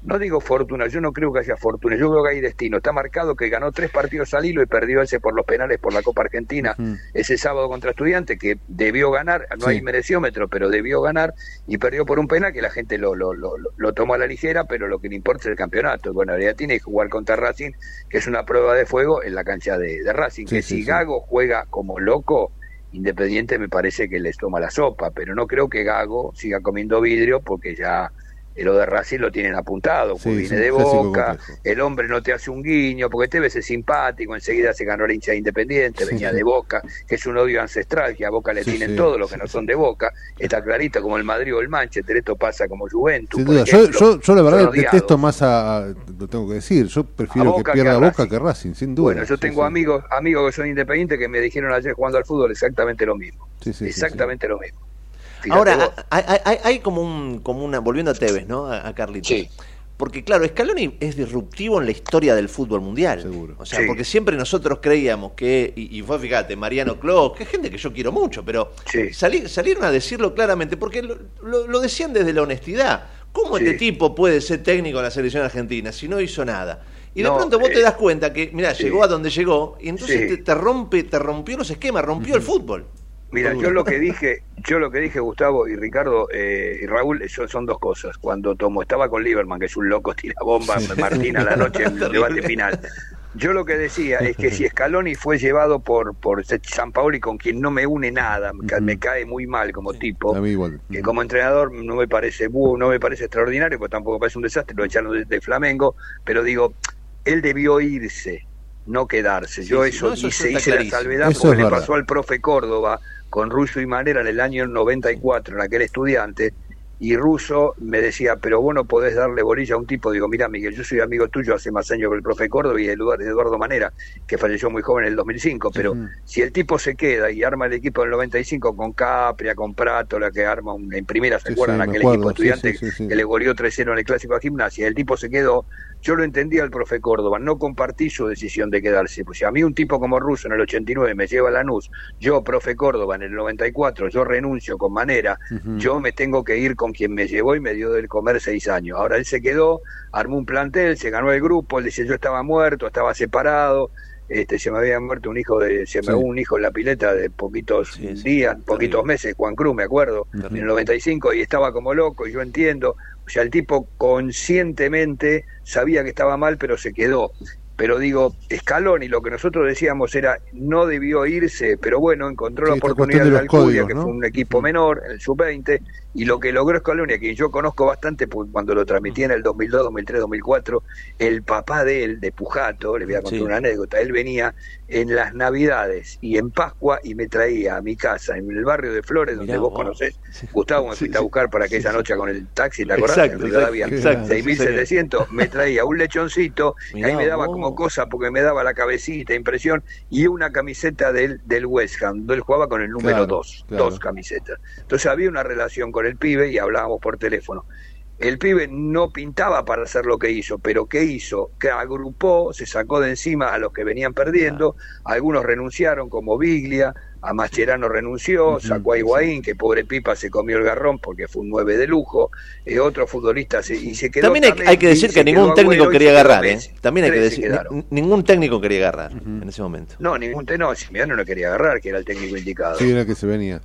no digo fortuna, yo no creo que haya fortuna, yo creo que hay destino. Está marcado que ganó tres partidos al hilo y perdió ese por los penales por la Copa Argentina ese sábado contra Estudiantes, que debió ganar, no Sí. hay mereciómetro, pero debió ganar y perdió por un penal que la gente lo, lo, lo, lo- tomó a la ligera, pero lo que le importa es el campeonato. Bueno, en realidad tiene que jugar contra Racing, que es una prueba de fuego en la cancha de, de Racing, Sí, que sí, si. Gago juega como loco, Independiente me parece que les toma la sopa, pero no creo que Gago siga comiendo vidrio porque ya lo de Racing lo tienen apuntado, Sí, viene de boca, el hombre no te hace un guiño, porque Tevez es simpático, enseguida se ganó la hincha de Independiente, Sí, venía de Boca, que es un odio ancestral, que a Boca le tienen todos los que no son de Boca, está clarito como el Madrid o el Manchester, esto pasa como Juventus. Sin duda, yo, ejemplo, yo, yo la verdad detesto más a, lo tengo que decir, yo prefiero que pierda que Boca Racing. que Racing, sin duda. Bueno, yo tengo amigos amigos que son independientes que me dijeron ayer jugando al fútbol exactamente lo mismo. Sí, sí, sí, exactamente lo mismo. Fíjate Ahora, hay, hay- como un, como una, volviendo a Tevez, ¿no? A, a Carlitos. Sí. Porque claro, Scaloni es disruptivo en la historia del fútbol mundial. Seguro. O sea, Sí. porque siempre nosotros creíamos que, y, y fue, fíjate, Mariano Clos, que es gente que yo quiero mucho, pero Sí. sali- salieron a decirlo claramente, porque lo, lo- lo decían desde la honestidad. ¿Cómo Sí. este tipo puede ser técnico en la selección argentina si no hizo nada? Y de No, pronto vos eh, te das cuenta que, mira, sí. llegó a donde llegó, y entonces Sí. te, te rompe, te rompió los esquemas, rompió el fútbol. Mira, yo lo que dije, yo lo que dije, Gustavo y Ricardo eh, y Raúl, eso son dos cosas. Cuando Tomo estaba con Lieberman, que es un loco, tira bomba, Martín a la noche en el debate final. Yo lo que decía es que si Scaloni fue llevado por, por San Paoli, con quien no me une nada, me ca- me cae muy mal como tipo, A mí igual. que como entrenador no me parece no me parece extraordinario, pues tampoco me parece un desastre, lo echaron de, de Flamengo, pero digo, él debió irse, no quedarse. Yo Sí, eso, no, eso hice, hice la salvedad Eso porque le pasó al profe Córdoba con Russo y Manera en el año 94, en aquel estudiante, y Russo me decía, pero vos no podés darle bolilla a un tipo. Digo, mira, Miguel, yo soy amigo tuyo hace más años que el profe Córdoba y Eduardo, Eduardo Manera, que falleció muy joven en el 2005, pero si el tipo se queda y arma el equipo del 95 con Capria, con Prato, la que arma un- en primera, ¿se Sí, acuerdan? sí, aquel acuerdo, equipo estudiante sí, que le goleó 3-0 en el Clásico de Gimnasia. El tipo se quedó. Yo lo entendía al profe Córdoba, no compartí su decisión de quedarse. Pues si a mí un tipo como Russo en el 89 me lleva a Lanús, yo, profe Córdoba, en el 94, yo renuncio con manera, yo me tengo que ir con quien me llevó y me dio del comer seis años. Ahora él se quedó, armó un plantel, se ganó el grupo, él dice yo estaba muerto, estaba separado, este, se me había muerto un hijo de, se me Sí. un hijo en la pileta de poquitos días, poquitos meses, Juan Cruz, me acuerdo, en el 95 y estaba como loco, y yo entiendo, o sea, el tipo conscientemente sabía que estaba mal, pero se quedó. Pero digo, Scaloni, lo que nosotros decíamos era, no debió irse, pero bueno, encontró la Sí, oportunidad de Alcudia, códigos, que fue un equipo menor, el sub-20, y lo que logró Scaloni, a quien yo conozco bastante, pues, cuando lo transmití en el 2002, 2003, 2004, el papá de él, de Pujato, le voy a contar Sí. una anécdota, él venía en las Navidades y en Pascua y me traía a mi casa, en el barrio de Flores, donde vos conocés, Gustavo, me fuiste a buscar para aquella noche con el taxi, ¿te acordás? Exacto, exacto, exacto, 6.700, me traía un lechoncito, y ahí me daba como cosa, porque me daba la cabecita, impresión, y una camiseta del, del West Ham, donde él jugaba con el número Claro, 2, claro. dos camisetas. Entonces había una relación con el pibe y hablábamos por teléfono. El pibe no pintaba para hacer lo que hizo, pero ¿qué hizo? Que agrupó, se sacó de encima a los que venían perdiendo, algunos renunciaron como Biglia, a Mascherano renunció, sacó a Higuaín, que pobre Pipa se comió el garrón porque fue un 9 de lujo, eh, otro futbolista se, y se quedó También hay, que decir que ningún quedó técnico quería agarrar, ¿eh? También hay que decir, ni- ningún técnico quería agarrar en ese momento. No, ningún te- no, Simeone no quería agarrar, que era el técnico indicado. Sí, era que se venía.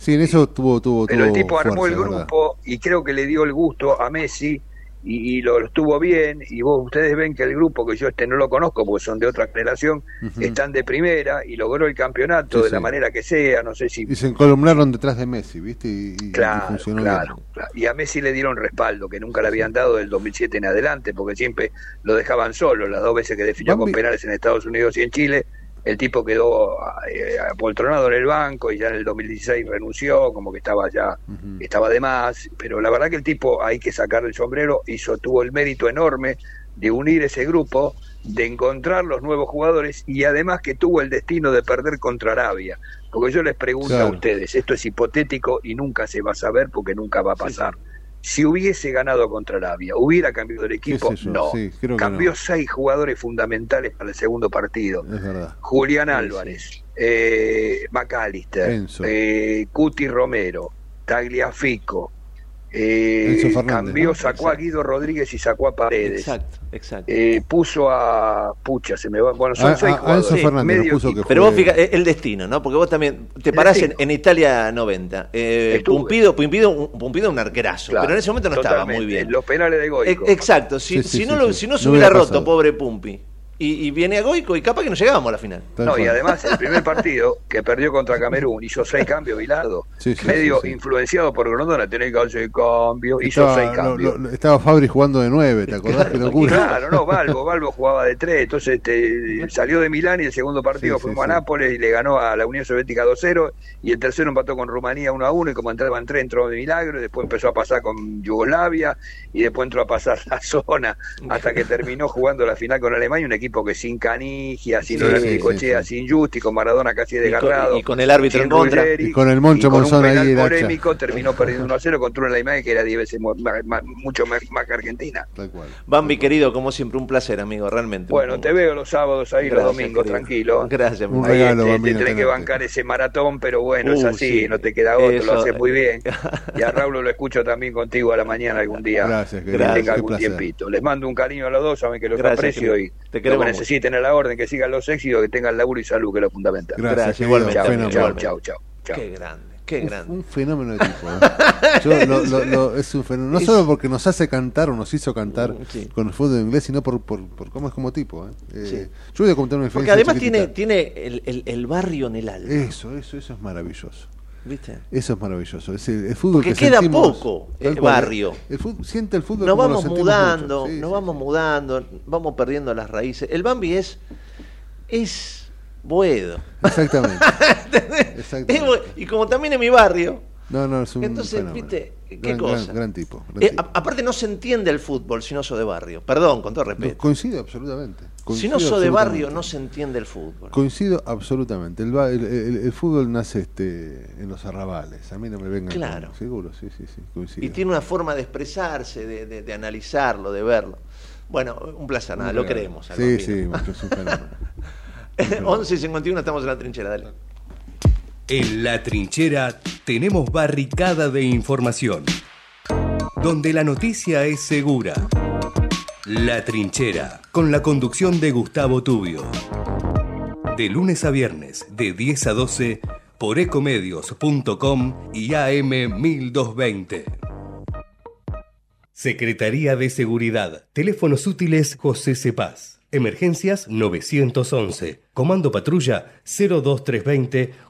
Sí, en eso tuvo, tuvo, Pero el tipo armó el grupo y creo que le dio el gusto a Messi y, y lo estuvo bien. Y vos ustedes ven que el grupo, que yo este no lo conozco porque son de otra generación, están de primera y logró el campeonato Sí, de sí. la manera que sea. No sé si. Y se encolumnaron detrás de Messi, ¿viste? Y, y- y Claro, funcionó claro, bien. claro. Y a Messi le dieron respaldo, que nunca le habían dado del 2007 en adelante, porque siempre lo dejaban solo. Las dos veces que definió con penales en Estados Unidos y en Chile, el tipo quedó eh, apoltronado en el banco y ya en el 2016 renunció, como que estaba ya, estaba de más. Pero la verdad que el tipo, hay que sacar el sombrero, hizo, tuvo el mérito enorme de unir ese grupo, de encontrar los nuevos jugadores y además que tuvo el destino de perder contra Arabia. Porque yo les pregunto a ustedes, esto es hipotético y nunca se va a saber porque nunca va a pasar. Si hubiese ganado contra Arabia, ¿hubiera cambiado el equipo? No. Sí, creo que Cambió no. seis jugadores fundamentales para el segundo partido. Es verdad. Julián Álvarez, eh, McAllister, eh, Cuti Romero, Tagliafico, eh, Enzo Fernández, cambió, ¿no? sacó a Guido Rodríguez y sacó a Paredes. Exacto, exacto. Eh, puso a Pucha, se me va. Bueno, son A- seis a- a jugadores. Enzo Fernández puso Pero vos fíjate, el destino, ¿no? Porque vos también te parás en, en Italia 90. Eh. Pumpido, Pumpido, un- Pumpido un arquerazo, Claro, pero en ese momento no estaba muy bien. Los penales de Goico. E- Exacto, si, Sí, sí, si no, sí, lo- sí. si no se No hubiera hubiera roto, pasado. pobre Pumpi, y, y viene a Goico y capaz que no llegábamos a la final. No, y además el primer partido que perdió contra Camerún hizo seis cambios, Bilardo. Sí, sí, medio sí, sí. influenciado por Grondona, tenés que hacer cambios, hizo Estaba, seis cambios. lo- estaba Fabri jugando de nueve, ¿te acordás? Qué locura. Claro, no, Balbo, Balbo jugaba de tres, entonces este, salió de Milán y el segundo partido sí. a Nápoles y le ganó a la Unión Soviética 2-0 y el tercero empató con Rumanía 1-1 y como entraban tres entró de milagro y después empezó a pasar con Yugoslavia y después entró a pasar la zona hasta que terminó jugando la final con Alemania, un equipo que sin Canigia, sin Sí, Cochea, sí, sin Justi, con Maradona casi desgarrado. y con el árbitro en contra. Ruggeri, Y con el Moncho y con Monzón un penal polémico terminó perdiendo 1-0 contra una Alemania que era 10 veces mo- más- más- mucho más, más que Argentina. Tal cual. Bambi, querido, como siempre, un placer, amigo, realmente. Bueno, te veo los sábados ahí, Gracias, los domingos, querido. tranquilo. Gracias, Un mi Ahí, regalo, este, Bambino, te tenés que bancar ese maratón, pero bueno, es Uh, así, sí. no te queda otro, lo haces muy bien. Y a Raúl lo escucho también contigo a la mañana algún día. Gracias, que tenga algún tiempito. Les mando un cariño a los dos, saben que los aprecio y Te queremos que necesiten a la orden, que sigan los éxitos, que tengan laburo y salud, que es lo fundamental. Gracias, igualmente, Chao, fenómeno. chao, chao, chao, chao. Qué grande, qué Un- grande. Un fenómeno de tipo. ¿eh? Yo lo- lo- lo- es un fenómeno. No solo porque nos hace cantar o nos hizo cantar Sí. con el fútbol inglés, sino por, por, por cómo es como tipo. ¿eh? Eh, Sí. Yo voy a contar una Porque además chiquitita. tiene, tiene el, el- el barrio en el alma, Eso, eso, eso es maravilloso. ¿Viste? Eso es maravilloso. Es el, el fútbol Porque que queda sentimos, poco, el cual, barrio. El fútbol, siente el fútbol Nos como vamos mudando. Sí, nos sí, vamos mudando, vamos perdiendo las raíces. El Bambi es, es Boedo. Exactamente. Exactamente. Y como también en mi barrio, No, no, es un entonces, fenómeno. viste, qué Gran- cosa. Gran, gran tipo. gran Eh, tipo. a- aparte no se entiende el fútbol si no sos de barrio. Perdón, con todo No, respeto. coincido absolutamente. si Coincido no sos de barrio no se entiende el fútbol. Coincido absolutamente. El, ba- el, el- el fútbol nace este, en los arrabales. A mí no me vengan Claro. con- Seguro, sí, sí, sí. Coincido. Y tiene una forma de expresarse, de, de- de analizarlo, de verlo. Bueno, un placer, nada, lo al Sí, sí, mucho, es un fenómeno. 11 y 51 estamos en la trinchera, dale. En la trinchera tenemos barricada de información, donde la noticia es segura. La trinchera, con la conducción de Gustavo Tubio. De lunes a viernes, de 10 a 12, por ecomedios.com y AM 1220. Secretaría de Seguridad. Teléfonos útiles José Cepaz. Emergencias 911. Comando Patrulla 02320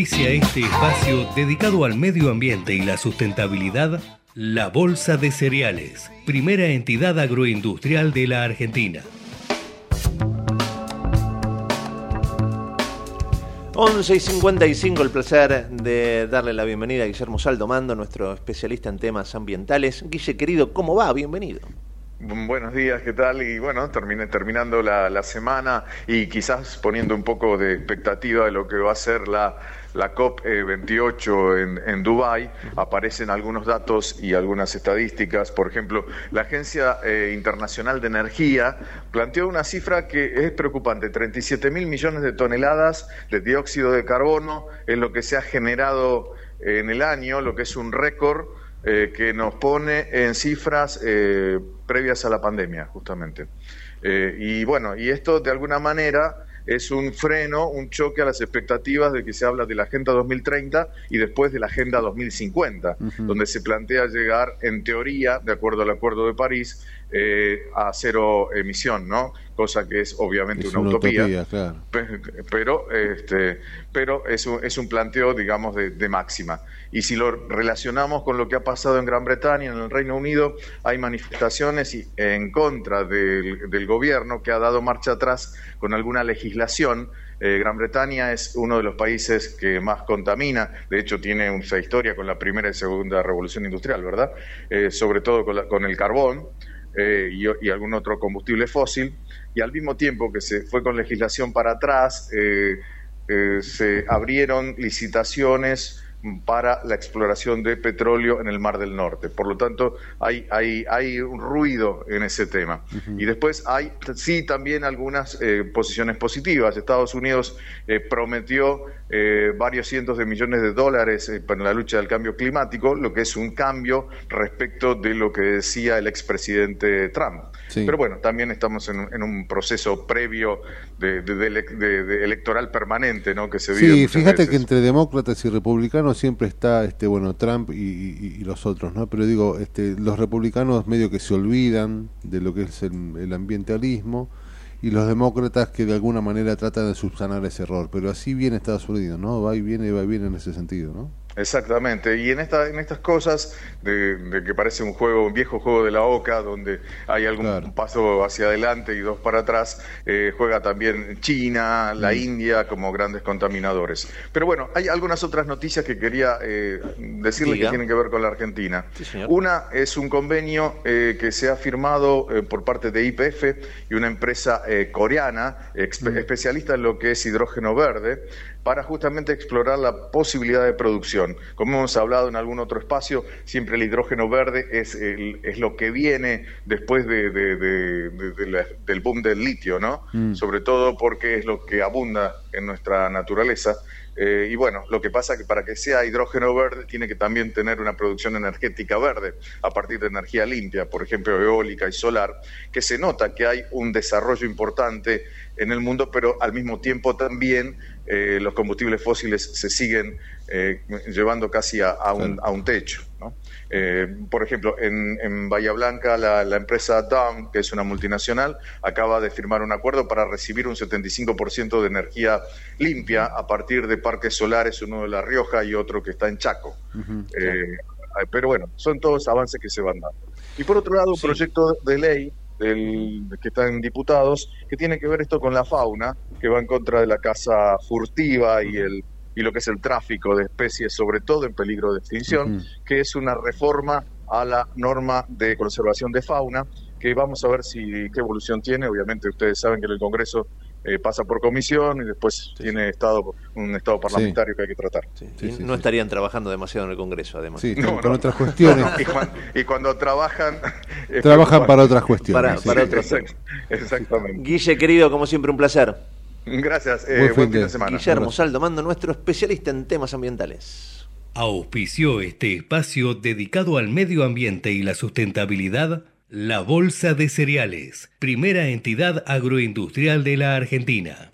Auspicia este espacio dedicado al medio ambiente y la sustentabilidad, la Bolsa de Cereales, primera entidad agroindustrial de la Argentina. 11 y 55, el placer de darle la bienvenida a Guillermo Saldomando, nuestro especialista en temas ambientales. Guille, querido, ¿cómo va? Bienvenido. Buenos días, ¿qué tal? Y bueno, terminé terminando la, la semana y quizás poniendo un poco de expectativa de lo que va a ser la, la COP28 en, en Dubái, aparecen algunos datos y algunas estadísticas. Por ejemplo, la Agencia eh, Internacional de Energía planteó una cifra que es preocupante, 37 mil millones de toneladas de dióxido de carbono es lo que se ha generado en el año, lo que es un récord eh, que nos pone en cifras eh, previas a la pandemia, justamente. Eh, y bueno, y esto de alguna manera es un freno, un choque a las expectativas de que se habla de la Agenda 2030 y después de la Agenda 2050, donde se plantea llegar, en teoría, de acuerdo al Acuerdo de París, eh, a cero emisión, ¿no? Cosa que es obviamente Es una, una utopía, utopía, claro. Pe- pero este pero es un, es un planteo digamos de, de máxima y si lo relacionamos con lo que ha pasado en Gran Bretaña en el Reino Unido hay manifestaciones y- en contra del, del gobierno que ha dado marcha atrás con alguna legislación Eh, Gran Bretaña es uno de los países que más contamina, de hecho tiene una historia con la primera y segunda revolución industrial, ¿verdad? Eh, sobre todo con, la- con el carbón eh, y, y algún otro combustible fósil, y al mismo tiempo que se fue con legislación para atrás, eh, eh, se abrieron licitaciones para la exploración de petróleo en el Mar del Norte. Por lo tanto, hay, hay, hay un ruido en ese tema. Y después hay sí también algunas eh, posiciones positivas. Estados Unidos eh, prometió eh, varios cientos de millones de dólares eh, para la lucha del cambio climático, lo que es un cambio respecto de lo que decía el expresidente Trump. Sí. Pero bueno, también estamos en, un- en un proceso previo de, de- de de- electoral permanente, ¿no? Que se vive Sí, fíjate veces. que entre demócratas y republicanos siempre está este bueno Trump y, y- y los otros, ¿no? Pero digo, este, los republicanos medio que se olvidan de lo que es el, el ambientalismo y los demócratas que de alguna manera tratan de subsanar ese error. Pero así viene Estados Unidos, ¿no? Va y viene, va y viene en ese sentido, ¿no? Exactamente, y en, esta, en estas cosas de, de que parece un juego, un viejo juego de la OCA, donde hay algún paso hacia adelante y dos para atrás, eh, juega también China, la Mm. India como grandes contaminadores. Pero bueno, hay algunas otras noticias que quería eh, decirles Diga. que tienen que ver con la Argentina. Una es un convenio eh, que se ha firmado eh, por parte de IPF y una empresa eh, coreana, expe- especialista en lo que es hidrógeno verde, para justamente explorar la posibilidad de producción. Como hemos hablado en algún otro espacio, siempre el hidrógeno verde es, el- es lo que viene después de- de- de- de- de la- del boom del litio, ¿no? Mm. sobre todo porque es lo que abunda en nuestra naturaleza. Eh, y bueno, lo que pasa es que para que sea hidrógeno verde tiene que también tener una producción energética verde a partir de energía limpia, por ejemplo eólica y solar, que se nota que hay un desarrollo importante en el mundo, pero al mismo tiempo también eh, los combustibles fósiles se siguen eh, llevando casi a, a un, a un techo. Eh, por ejemplo, en, en Bahía Blanca, la, la empresa DAM, que es una multinacional, acaba de firmar un acuerdo para recibir un 75% de energía limpia a partir de parques solares, uno de La Rioja y otro que está en Chaco. Eh, pero bueno, son todos avances que se van dando. Y por otro lado, un proyecto de ley del, que está en diputados que tiene que ver esto con la fauna, que va en contra de la caza furtiva y el y lo que es el tráfico de especies, sobre todo en peligro de extinción, que es una reforma a la norma de conservación de fauna, que vamos a ver si qué evolución tiene. Obviamente ustedes saben que en el Congreso eh, pasa por comisión y después tiene estado un estado parlamentario que hay que tratar. No estarían trabajando demasiado en el Congreso, además. Sí, están con otras cuestiones. y, cuan- y cuando trabajan... Trabajan para otras cuestiones, Para- sí. para temas. Exactamente. Guille, querido, como siempre, un placer. Gracias. eh, Buen buen, fin de semana. Guillermo Saldo Mando, nuestro especialista en temas ambientales. Auspició este espacio dedicado al medio ambiente y la sustentabilidad la Bolsa de Cereales, primera entidad agroindustrial de la Argentina.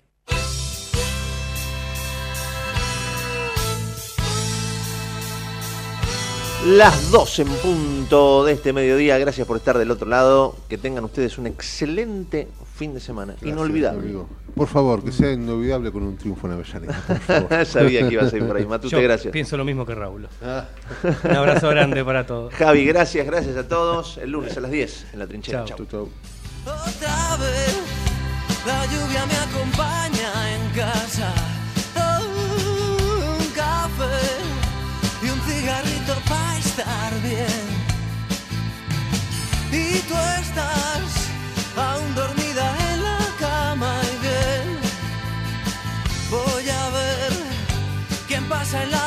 Las 12 en punto de este mediodía. Gracias por estar del otro lado. Que tengan ustedes un excelente fin de semana. Gracias, Inolvidable. amigo. Por favor, que sea inolvidable con un triunfo en Avellaneda. por favor. Sabía que ibas a ir por ahí. Matute, Yo gracias. Pienso lo mismo que Raúl. Ah. Un abrazo grande para todos. Javi, gracias, gracias a todos. El lunes a las 10 en la trinchera. Chao. Otra vez la lluvia me acompaña en casa. Y tú estás aún dormida en la cama y bien. Voy a ver quién pasa en la